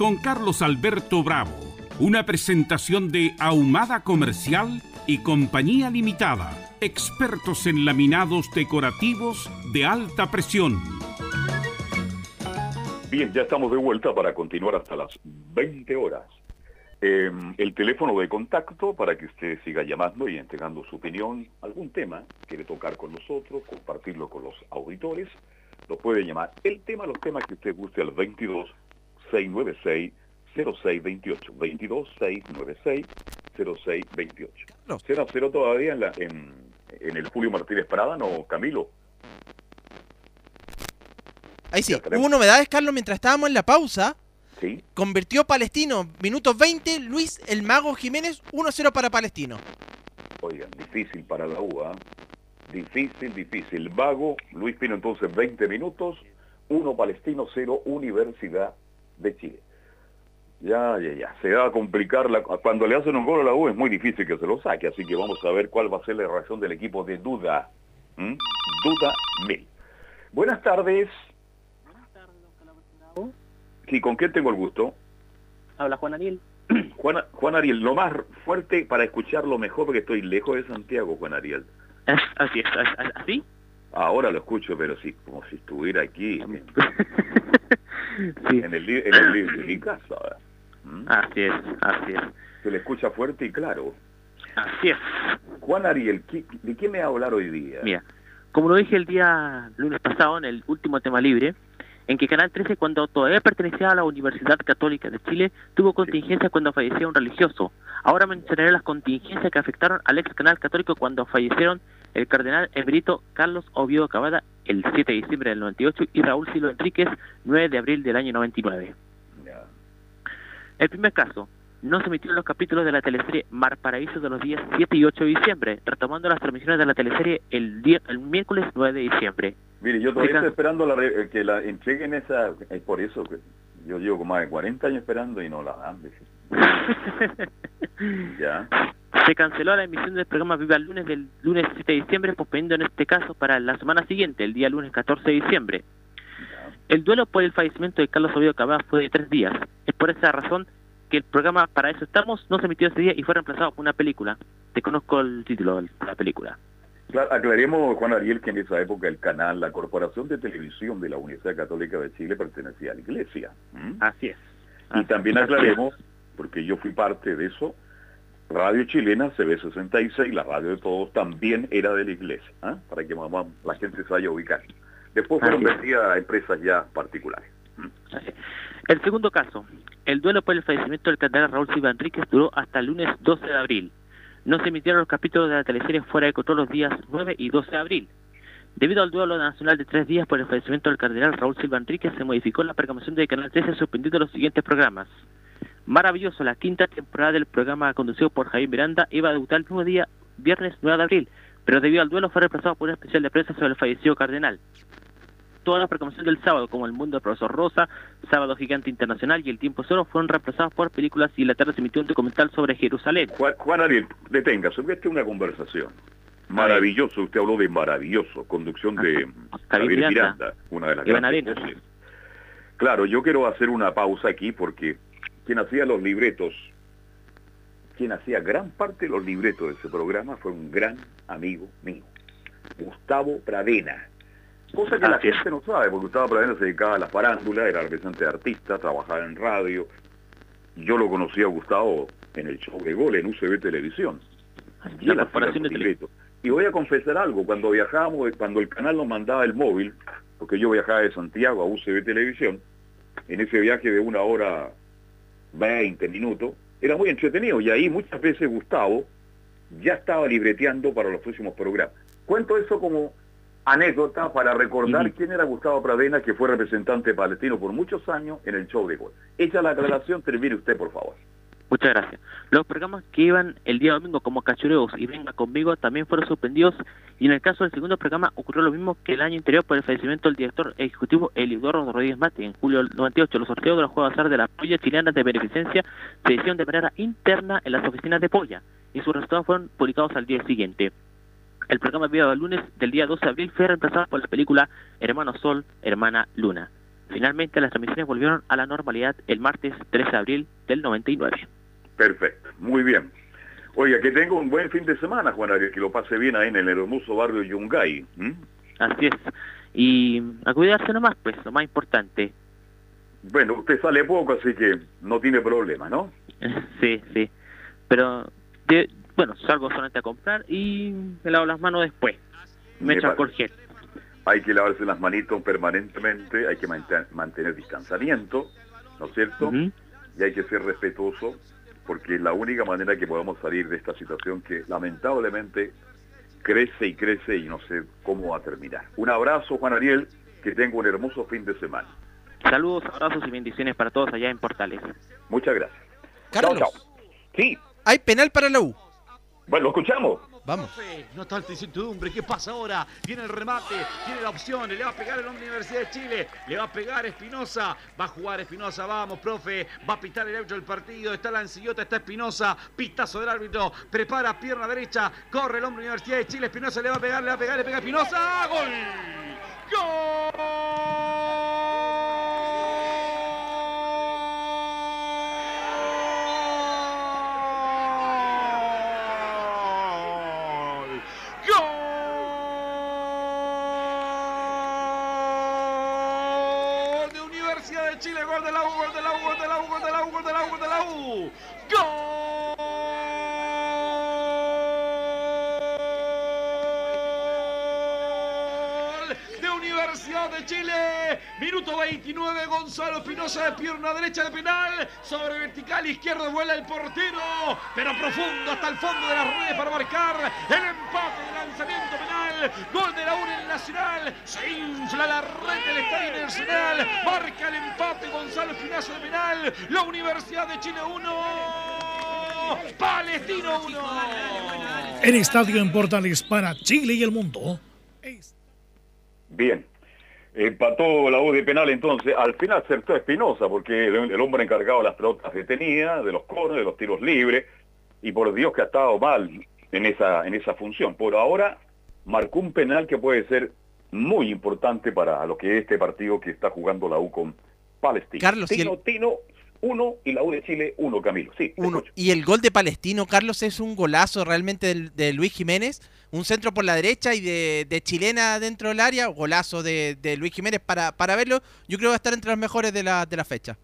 con Carlos Alberto Bravo. Una presentación de Ahumada Comercial y Compañía Limitada. Expertos en laminados decorativos de alta presión. Bien, ya estamos de vuelta para continuar hasta las 20 horas. Em, el teléfono de contacto para que usted siga llamando y entregando su opinión, algún tema, quiere tocar con nosotros, compartirlo con los auditores, lo puede llamar. El tema, los temas que usted guste al 22 696 0628 22 696 0628 no. 0 0 todavía en, la, en, en el Julio Martínez Prada, ¿no, Camilo? Ahí sí, hubo novedades, Carlos, mientras estábamos en la pausa. Sí. Convirtió Palestino, minutos 20, Luis el Mago Jiménez, 1-0 para Palestino. Oigan, difícil para la UA. Difícil, difícil. Vago, Luis Pino entonces 20 minutos, 1 Palestino, 0 Universidad de Chile. Ya, ya, ya. Se va a complicar. La... Cuando le hacen un gol a la U es muy difícil que se lo saque, así que vamos a ver cuál va a ser la reacción del equipo de Duda. Duda Mil. Buenas tardes. Buenas tardes, don Sí, ¿con quién tengo el gusto? Habla Juan Ariel. Juan, Juan Ariel, lo más fuerte para escucharlo mejor porque estoy lejos de Santiago, Juan Ariel. Así es, así. Ahora lo escucho, pero sí, como si estuviera aquí. En el, en el de mi casa. ¿Mm? Así es, así es. Se le escucha fuerte y claro. Así es. Juan Ariel, ¿de qué me va a hablar hoy día? Mira, como lo dije el día lunes pasado en el último tema libre, en que Canal 13, cuando todavía pertenecía a la Universidad Católica de Chile, tuvo contingencia cuando falleció un religioso. Ahora mencionaré las contingencias que afectaron al ex canal católico cuando fallecieron el cardenal emérito Carlos Oviedo Cavada el 7 de diciembre del 98 y Raúl Silo Enríquez 9 de abril del año 99. El primer caso, no se emitieron los capítulos de la teleserie Mar Paraíso de los días 7 y 8 de diciembre, retomando las transmisiones de la teleserie el, día, el miércoles 9 de diciembre. Mire, yo todavía estoy esperando la que la entreguen esa, es por eso que yo llevo más de 40 años esperando y no la dan. ya. Se canceló la emisión del programa Viva el lunes del lunes 7 de diciembre, posponiendo en este caso para la semana siguiente, el día lunes 14 de diciembre. El duelo por el fallecimiento de Carlos Oviedo Cabá fue de tres días. Es por esa razón que el programa Para eso estamos no se emitió ese día y fue reemplazado por una película. Desconozco el título de la película. Claro, aclaremos, Juan Ariel, que en esa época el canal, la Corporación de Televisión de la Universidad Católica de Chile pertenecía a la Iglesia. Así es. Y también aclaremos, porque yo fui parte de eso, Radio Chilena, CB66, la radio de todos, también era de la Iglesia, ¿ah? para que mamá, la gente se vaya a ubicar. Después fueron vendidas a empresas ya particulares. El segundo caso, el duelo por el fallecimiento del cardenal Raúl Silva Enríquez duró hasta el lunes 12 de abril. No se emitieron los capítulos de la teleserie fuera de control los días 9 y 12 de abril. Debido al duelo nacional de tres días por el fallecimiento del cardenal Raúl Silva Enríquez, se modificó la programación del Canal 13 suspendiendo los siguientes programas. Maravilloso, la quinta temporada del programa conducido por Javier Miranda iba a debutar el mismo día, viernes 9 de abril, pero debido al duelo fue reemplazado por un especial de prensa sobre el fallecido cardenal. Toda la programación del sábado, como El Mundo del Profesor Rosa, Sábado Gigante Internacional y El Tiempo Cero, fueron reemplazados por películas y la tarde se emitió un documental sobre Jerusalén. Juan, Juan Ariel, detenga, una conversación. Maravilloso, usted habló de maravilloso, conducción de Javier Miranda. Miranda, una de las grandes voces. Claro, yo quiero hacer una pausa aquí porque quien hacía los libretos, quien hacía gran parte de los libretos de ese programa fue un gran amigo mío, Gustavo Pradena. Cosa que la gente no sabe, porque Gustavo Pradena se dedicaba a la farándula, era representante de artista, trabajaba en radio. Yo lo conocí a Gustavo en el show de gol en UCB Televisión. Y La de. Y voy a confesar algo, cuando viajábamos, cuando el canal nos mandaba el móvil, porque yo viajaba de Santiago a UCB Televisión, en ese viaje de una hora 20 minutos, era muy entretenido y ahí muchas veces Gustavo ya estaba libreteando para los próximos programas. Cuento eso como anécdota para recordar quién era Gustavo Pradena, que fue representante palestino por muchos años en el show de gol. Hecha la aclaración, termine usted, por favor. Muchas gracias. Los programas que iban el día domingo como Cachureos y Venga Conmigo también fueron suspendidos y en el caso del segundo programa ocurrió lo mismo que el año anterior por el fallecimiento del director ejecutivo Elidoro Rodríguez Mate. En julio del 98 los sorteos de los Juegos de Azar de la Polla Chilena de Beneficencia se hicieron de manera interna en las oficinas de Polla y sus resultados fueron publicados al día siguiente. El programa enviado el lunes del día 12 de abril fue reemplazado por la película Hermano Sol, Hermana Luna. Finalmente las transmisiones volvieron a la normalidad el martes 13 de abril del 99. Perfecto, muy bien. Oiga, que tenga un buen fin de semana, Juan Ariel, que lo pase bien ahí en el hermoso barrio Yungay. Así es. Y a cuidarse nomás, pues, lo más importante. Bueno, usted sale poco, así que no tiene problema, ¿no? sí, sí. Pero, de- bueno, salgo solamente a comprar y me lavo las manos después. Me alcohol gel. Hay que lavarse las manitos permanentemente, hay que manten- mantener distanciamiento, ¿no es cierto? Y hay que ser respetuoso, porque es la única manera que podamos salir de esta situación que lamentablemente crece y crece y no sé cómo va a terminar. Un abrazo, Juan Ariel, que tenga un hermoso fin de semana. Saludos, abrazos y bendiciones para todos allá en Portales. Muchas gracias. Carlos. Chao, chao. Sí. Hay penal para la U. Bueno, lo escuchamos. Vamos. No tanta incertidumbre, ¿qué pasa ahora? Viene el remate, tiene la opción, le va a pegar el hombre de Universidad de Chile, le va a pegar Espinosa, va a jugar Espinosa, vamos, profe, va a pitar el árbitro del partido, está la encillota, está Espinosa, pitazo del árbitro, prepara pierna derecha, corre el hombre de Universidad de Chile, Espinosa le va a pegar, le va a pegar, le pega Espinosa, gol. ¡Gol Minuto 29, Gonzalo Espinosa de pierna derecha de penal. Sobre vertical izquierdo vuela el portero, pero profundo hasta el fondo de las redes para marcar el empate de lanzamiento penal. Gol de la U en el Nacional. Se infla la red del Estadio Nacional. Marca el empate Gonzalo Espinosa de penal. La Universidad de Chile 1. Palestino 1. En estadio en Portales para Chile y el mundo. Bien. Empató la U de penal entonces. Al final acertó Espinosa porque el, el hombre encargado de las pelotas detenía, de los corners, de los tiros libres. Y por Dios que ha estado mal en esa, en esa función. Por ahora marcó un penal que puede ser muy importante para lo que es este partido que está jugando la U con Palestina. Carlos, y Tino, el- Tino, 1 y la U de Chile 1, Camilo. Sí, Uno. Y el gol de Palestino, Carlos, es un golazo realmente de, Luis Jiménez. Un centro por la derecha y de, de chilena dentro del área. Golazo de, de Luis Jiménez para, para verlo. Yo creo que va a estar entre los mejores de la, de la fecha.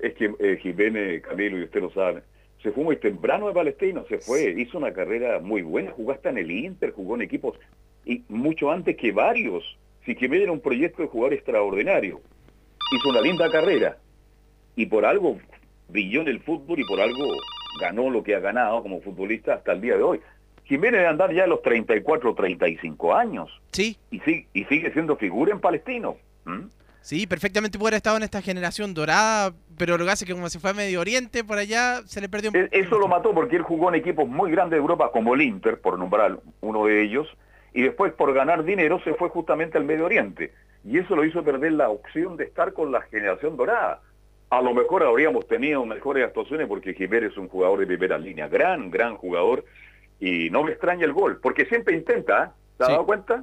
Es que eh, Jiménez, Camilo, y usted lo sabe, se fue muy temprano de Palestino, se fue, hizo una carrera muy buena, jugó hasta en el Inter, jugó en equipos y mucho antes que varios. Si Jiménez era un proyecto de jugador extraordinario, hizo una linda carrera y por algo brilló en el fútbol y por algo ganó lo que ha ganado como futbolista hasta el día de hoy. Jiménez debe andar ya a los 34 o 35 años. Sí. Y, y sigue siendo figura en Palestino. ¿Mm? Sí, perfectamente puede haber estado en esta generación dorada, pero lo que hace es que como se fue a Medio Oriente, por allá, se le perdió un E- Eso lo mató porque él jugó en equipos muy grandes de Europa como el Inter, por nombrar uno de ellos, y después por ganar dinero se fue justamente al Medio Oriente. Y eso lo hizo perder la opción de estar con la generación dorada. A lo mejor habríamos tenido mejores actuaciones porque Jiménez es un jugador de primera línea, gran, gran jugador, y no me extraña el gol, porque siempre intenta, ¿eh? ¿te has dado cuenta?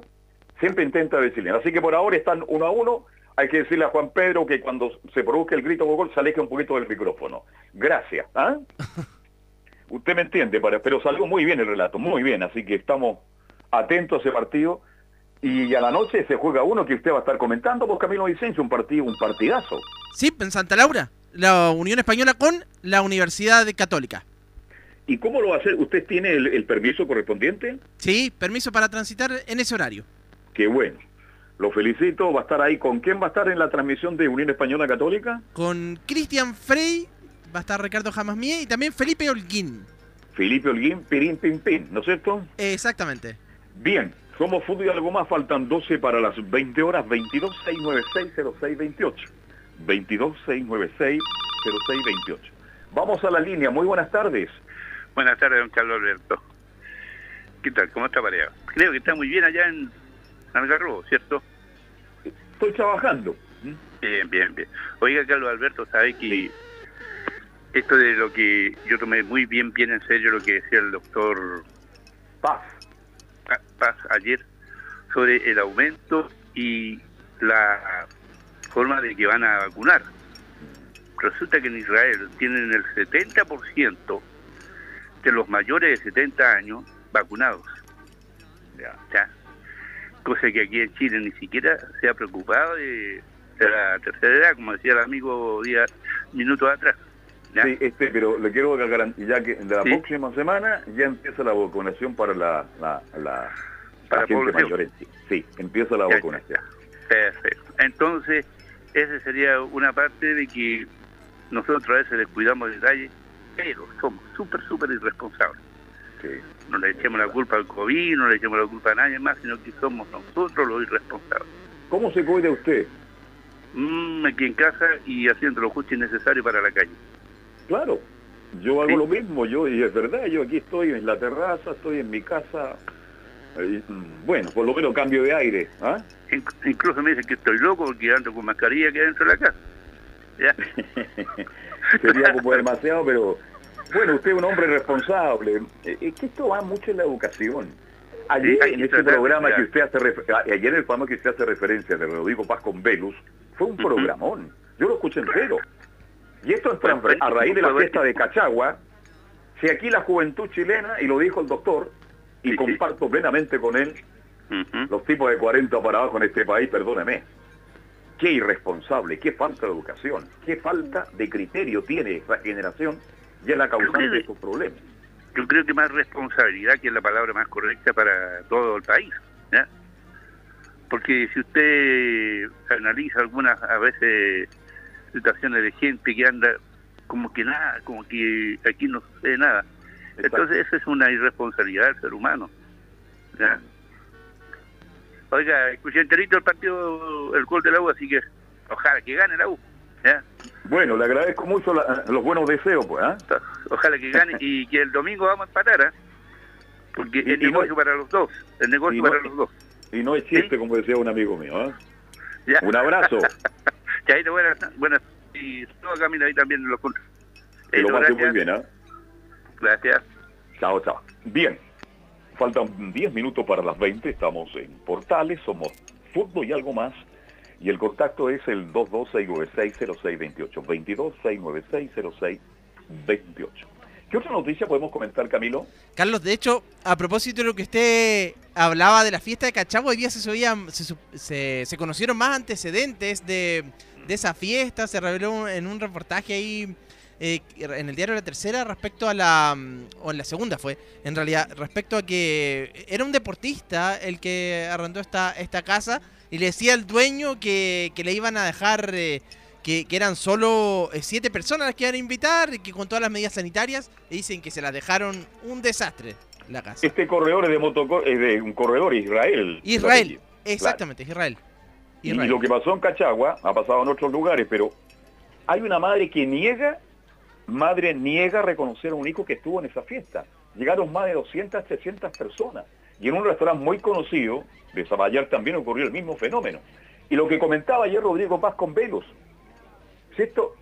Siempre intenta decirle. Así que por ahora están uno a uno. Hay que decirle a Juan Pedro que cuando se produzca el grito de gol se aleje un poquito del micrófono. Gracias. ¿ah? Usted me entiende, pero salió muy bien el relato, muy bien. Así que estamos atentos a ese partido. Y a la noche se juega uno que usted va a estar comentando por Camilo Vicencio, un partido, un partidazo. Sí, en Santa Laura, la Unión Española con la Universidad Católica. ¿Y cómo lo va a hacer? ¿Usted tiene el, el permiso correspondiente? Sí, permiso para transitar en ese horario. Qué bueno. Lo felicito. Va a estar ahí. ¿Con quién va a estar en la transmisión de Unión Española Católica? Con Cristian Frey, va a estar Ricardo Jamasmie y también Felipe Holguín. Felipe Holguín, Pirín Pin Pin, ¿no es cierto? Exactamente. Bien, somos fútbol y algo más, faltan 12 para las 20 horas, 22 696 0628. 22 696 0628. Vamos a la línea, muy buenas tardes. Buenas tardes, don Carlos Alberto. ¿Qué tal? ¿Cómo está pareja? Creo que está muy bien allá en Algarrobo, ¿cierto? Estoy trabajando. Bien, bien, bien. Oiga, Carlos Alberto, sabe que esto de lo que yo tomé muy bien, bien en serio lo que decía el doctor Paz, Paz ayer sobre el aumento y la forma de que van a vacunar. Resulta que en Israel tienen el 70% de los mayores de 70 años vacunados. Ya. ya. Cosa que aquí en Chile ni siquiera se ha preocupado de, de la tercera edad, como decía el amigo días, minutos atrás. ¿ya? Sí, este, pero le quiero garantizar que de la Sí. próxima semana ya empieza la vacunación para la, la, la, Para gente mayor. en sí. Sí, empieza la Ya, vacunación. Perfecto. Entonces, esa sería una parte de que nosotros a veces descuidamos detalles, pero somos súper, súper irresponsables. No le echemos la culpa al COVID, no le echemos la culpa a nadie más, sino que somos nosotros los irresponsables. ¿Cómo se cuida usted? Mm, aquí en casa y haciendo lo justo y necesario para la calle. Claro, yo hago lo mismo, yo y es verdad, yo aquí estoy en la terraza, estoy en mi casa, bueno, por lo menos cambio de aire, ¿ah? Inc- incluso me dicen que estoy loco porque ando con mascarilla aquí dentro de la casa. ¿Ya? Sería como demasiado, pero bueno, usted es un hombre responsable. Eh, Es que esto va mucho en la educación. Ayer Sí, en que este programa que usted hace refer- a- ayer en el programa que usted hace referencia de Rodrigo Paz con Velus, fue un programón. Yo lo escuché entero. Y esto es a raíz de la fiesta de Cachagua, si aquí la juventud chilena, y lo dijo el doctor, y comparto plenamente con él, los tipos de 40 para abajo en este país, perdóneme, qué irresponsable, qué falta de educación, qué falta de criterio tiene esta generación y es la causante de estos problemas. Yo creo que más responsabilidad, que es la palabra más correcta para todo el país. ¿ya? Porque si usted analiza algunas, a veces, situaciones de gente que anda como que nada, como que aquí no sucede nada. Entonces, eso es una irresponsabilidad del ser humano. ¿ya? Oiga, escuché enterito el partido, el gol de la U, así que ojalá que gane la U. ¿ya? Bueno, le agradezco mucho la- los buenos deseos, pues, ¿ah? Ojalá que gane y que el domingo vamos a empatar, ¿ah? Porque el y no- negocio para los dos, el negocio no- para los dos. Y no es chiste, como decía un amigo mío, ¿ah? Ya. Un abrazo. Chaito, buenas, buenas. Y todo camino ahí también en los. Que lo Chaito, pase muy bien, ¿ah? Gracias. Chao, chao. Bien, faltan 10 minutos para las 20, estamos en Portales, somos fútbol y algo más. Y el contacto es el 226960628. 22-696-0628. ¿Qué otra noticia podemos comentar, Camilo? Carlos, de hecho, a propósito de lo que usted hablaba de la fiesta de Cachagua, hoy día se, subían- se, se- se conocieron más antecedentes de, de esa fiesta, se reveló en un reportaje ahí eh, en el diario La Tercera respecto a la, mm, o en la segunda fue, en realidad, respecto a que era un deportista el que arrendó esta, esta casa y le decía al dueño que, que le iban a dejar... eh, que, que eran solo eh, siete personas las que iban a invitar, y que con todas las medidas sanitarias, y dicen que se las dejaron un desastre la casa. Este corredor es de, motoco- es de un corredor Israel. Israel, Claro. exactamente, Israel. Y lo que pasó en Cachagua ha pasado en otros lugares, pero hay una madre que niega, madre niega reconocer a un hijo que estuvo en esa fiesta. Llegaron más de 200, 300 personas. Y en un restaurante muy conocido de Zaballar también ocurrió el mismo fenómeno. Y lo que comentaba ayer Rodrigo Paz con Velos, si esto,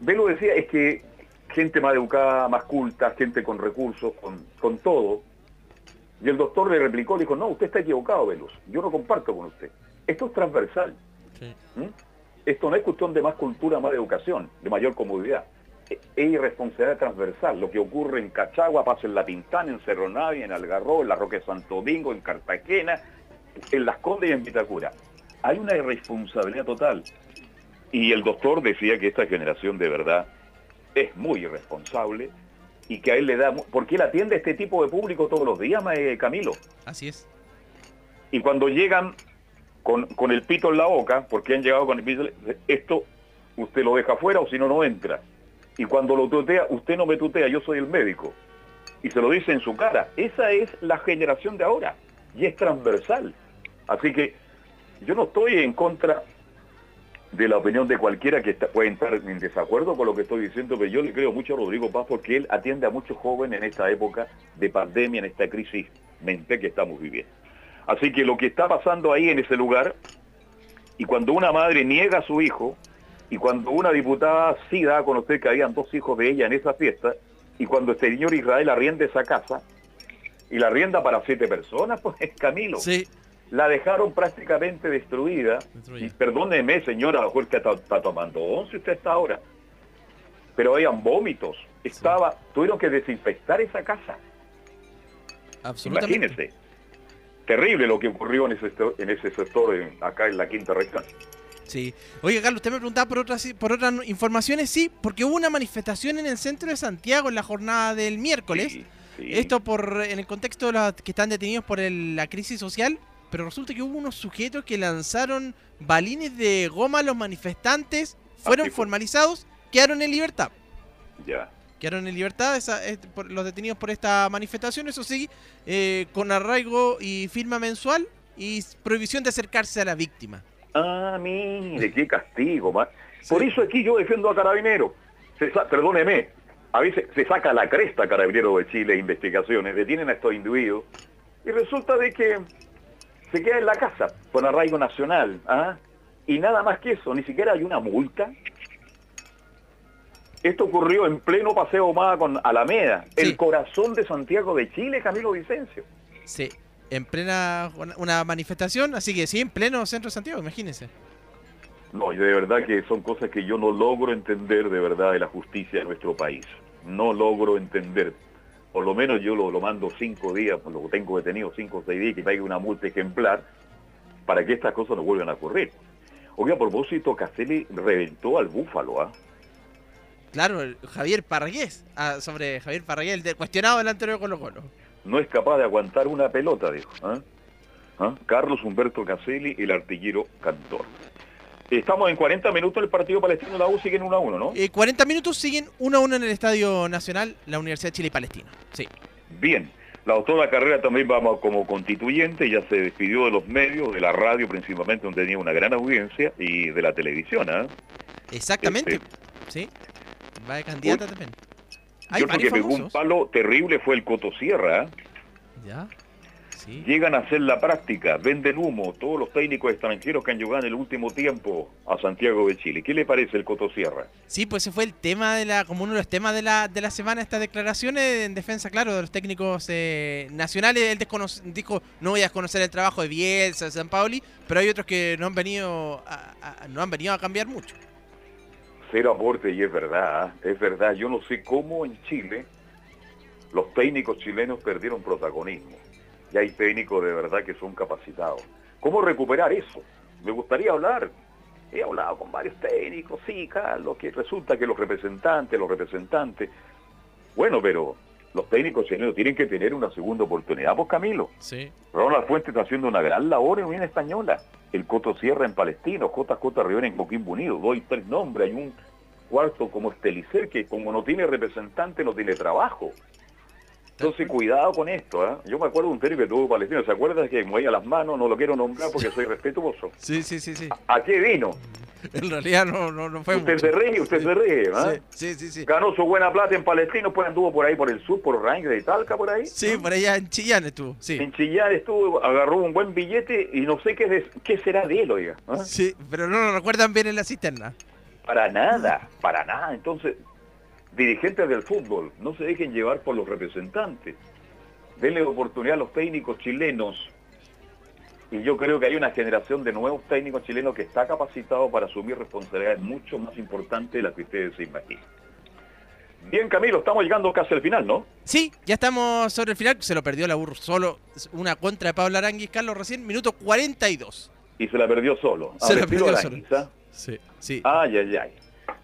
Velo decía, es que gente más educada, más culta, gente con recursos, con, con todo. Y el doctor le replicó, le dijo, no, usted está equivocado, Velos. Yo no comparto con usted. Esto es transversal. ¿Mm? Esto no es cuestión de más cultura, más educación, de mayor comodidad. Es irresponsabilidad transversal. Lo que ocurre en Cachagua pasa en La Pintana, en Cerro Navia, en Algarrobo, en la Roque de Santo Domingo, en Cartagena, en Las Condes y en Vitacura. Hay una irresponsabilidad total. Y el doctor decía que esta generación de verdad es muy irresponsable y que a él le da... Porque él atiende a este tipo de público todos los días, eh, Camilo. Así es. Y cuando llegan con, con el pito en la boca, porque han llegado con el pito, esto usted lo deja afuera o si no, no entra. Y cuando lo tutea, usted no me tutea, yo soy el médico. Y se lo dice en su cara. Esa es la generación de ahora. Y es transversal. Así que yo no estoy en contra de la opinión de cualquiera que está- puede estar en desacuerdo con lo que estoy diciendo, pero yo le creo mucho a Rodrigo Paz porque él atiende a muchos jóvenes en esta época de pandemia, en esta crisis mental que estamos viviendo. Así que lo que está pasando ahí en ese lugar, y cuando una madre niega a su hijo, y cuando una diputada sí da a conocer que habían dos hijos de ella en esa fiesta, y cuando este señor Israel arrienda esa casa, y la arrienda para siete personas, pues Camilo. La dejaron prácticamente destruida. Y perdóneme, señora, a lo mejor que está, está tomando once usted está ahora. Pero habían vómitos. Estaba, tuvieron que desinfectar esa casa. Absolutamente. Imagínese. Terrible lo que ocurrió en ese, sector- en ese sector en- acá en la quinta región. Sí. Oye, Carlos, usted me preguntaba por otras, por otras informaciones. Sí, porque hubo una manifestación en el centro de Santiago en la jornada del miércoles. Esto por en el contexto de los que están detenidos por el- la crisis social. Pero resulta que hubo unos sujetos que lanzaron balines de goma a los manifestantes, fueron formalizados, quedaron en libertad. Ya. Quedaron en libertad esa- por- los detenidos por esta manifestación, eso sí, eh, con arraigo y firma mensual y prohibición de acercarse a la víctima. Ah, mire, qué castigo, ma. Por eso aquí yo defiendo a Carabinero. Se perdóneme, a veces se saca la cresta Carabinero de Chile investigaciones, detienen a estos individuos y resulta de que se queda en la casa con arraigo nacional, ¿ah? Y nada más que eso, ni siquiera hay una multa. Esto ocurrió en pleno Paseo Humada con Alameda, el corazón de Santiago de Chile, Camilo Vicencio. Sí, en plena una- manifestación, así que sí, en pleno centro de Santiago, imagínense. No, y de verdad que son cosas que yo no logro entender de verdad de la justicia de nuestro país. No logro entender. Por lo menos yo lo, lo mando cinco días, pues, lo tengo detenido cinco o seis días, que pague una multa ejemplar para que estas cosas no vuelvan a ocurrir. Oiga, a propósito, Castelli reventó al búfalo, ¿ah? Claro, Javier Parragués, ah, sobre Javier Parragués, el de- cuestionado delantero de Colo Colo. No es capaz de aguantar una pelota, dijo. ¿ah? ¿Ah? Carlos Humberto Caselli, el artillero cantor. Estamos en 40 minutos, el partido palestino la U sigue en 1 a 1, ¿no? Eh, 40 minutos siguen 1 a 1 en el Estadio Nacional, la Universidad de Chile y Palestina. Sí. Bien, la doctora Carrera también vamos como constituyente, ya se despidió de los medios, de la radio principalmente, donde tenía una gran audiencia, y de la televisión, ¿ah? Exactamente. Este, Sí. Va de candidata también. Y otro que varios pegó un famosos. palo terrible fue el Coto Sierra, ¿ah? Ya. Llegan a hacer la práctica, venden humo, todos los técnicos extranjeros que han llegado en el último tiempo a Santiago de Chile. ¿Qué le parece el Coto Sierra? Sí, pues ese fue el tema de la, como uno de los temas de la, de la semana, estas declaraciones en defensa, claro, de los técnicos eh, nacionales. Él dijo, no voy a conocer el trabajo de Bielsa, de San Pauli, pero hay otros que no han venido a, a- no han venido a cambiar mucho. Cero aporte y es verdad, ¿eh? es verdad. Yo no sé cómo en Chile los técnicos chilenos perdieron protagonismo. Y hay técnicos de verdad que son capacitados. ¿Cómo recuperar eso? Me gustaría hablar. He hablado con varios técnicos, sí, Carlos, que resulta que los representantes, los representantes. Bueno, pero los técnicos chilenos tienen que tener una segunda oportunidad, pues Camilo. Sí. Ronald Fuentes está haciendo una gran labor en Unión Española. El Coto Sierra en Palestino, JJ Rivera en Coquimbo Unido. Doy tres nombres. Hay un cuarto como Estelicer que como no tiene representante no tiene trabajo. Entonces cuidado con esto. ¿eh? Yo me acuerdo de un técnico que tuvo Palestino. ¿Se acuerdan que movía las manos? No lo quiero nombrar porque soy respetuoso. Sí, sí, sí, sí. ¿A qué vino? En realidad no, no, no fue Usted mucho. se ríe, usted se ríe. ¿ah? Sí, sí, sí. Ganó su buena plata en Palestino, pues anduvo por ahí por el sur, por Rangue de Talca, por ahí. Sí, por allá en Chillán estuvo, sí. En Chillán estuvo, agarró un buen billete y no sé qué, de- qué será de él, oiga. ¿ah? Sí, pero no lo recuerdan bien en la cisterna. Para nada, para nada. Entonces, dirigentes del fútbol, no se dejen llevar por los representantes. Denle oportunidad a los técnicos chilenos. Y yo creo que hay una generación de nuevos técnicos chilenos que está capacitado para asumir responsabilidades mucho más importantes de las que ustedes se imaginan. Bien, Camilo, estamos llegando casi al final, ¿no? Sí, ya estamos sobre el final. Se lo perdió la burro solo. Una contra de Pablo Aranguis, Carlos, recién, minuto 42. Y se la perdió solo. Se Al la perdió solo. ¿ah? Sí, sí. Ay, ay, ay.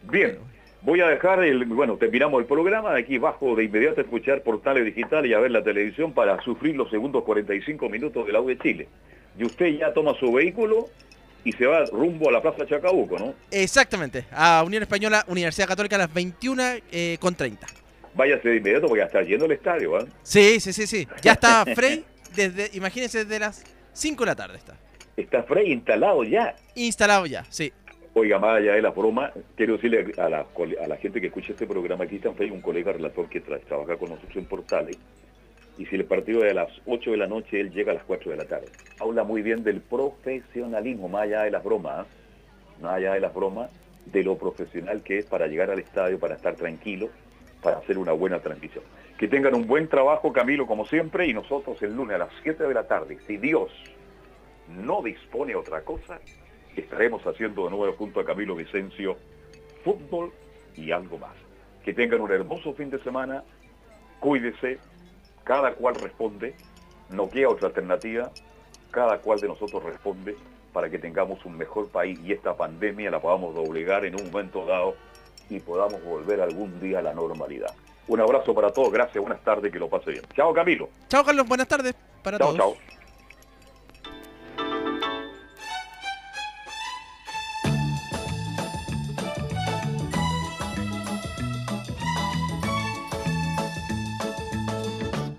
Bien, voy a dejar el, bueno, terminamos el programa, aquí bajo de inmediato a escuchar portales digitales y a ver la televisión para sufrir los segundos 45 minutos del AU de Chile. Y usted ya toma su vehículo y se va rumbo a la Plaza Chacabuco, ¿no? Exactamente. A Unión Española, Universidad Católica a las 21 eh, con 30. Váyase de inmediato porque ya está yendo al estadio, ¿ah? Sí, sí, sí, sí. Ya está Frey desde, imagínense, desde las 5 de la tarde está. Está Frey instalado ya. Instalado ya, sí. Oiga, más allá de la broma, quiero decirle a la, gente que escucha este programa, aquí está un colega relator que tra- trabaja con nosotros en Portales, y si el partido es a las 8 de la noche, él llega a las 4 de la tarde. Habla muy bien del profesionalismo, más allá de las bromas, más allá de las bromas, de lo profesional que es para llegar al estadio, para estar tranquilo, para hacer una buena transmisión. Que tengan un buen trabajo, Camilo, como siempre, y nosotros el lunes a las 7 de la tarde, si Dios no dispone otra cosa, estaremos haciendo de nuevo junto a Camilo Vicencio fútbol y algo más. Que tengan un hermoso fin de semana, cuídese, cada cual responde, no queda otra alternativa, cada cual de nosotros responde para que tengamos un mejor país y esta pandemia la podamos doblegar en un momento dado y podamos volver algún día a la normalidad. Un abrazo para todos, gracias, buenas tardes, que lo pase bien. Chao Camilo. Chao, Carlos. Buenas tardes para Chao, todos. chao.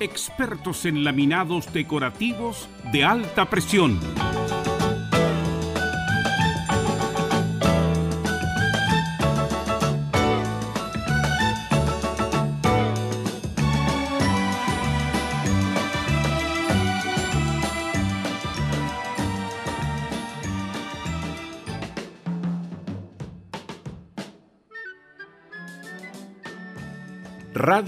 expertos en laminados decorativos de alta presión. Radio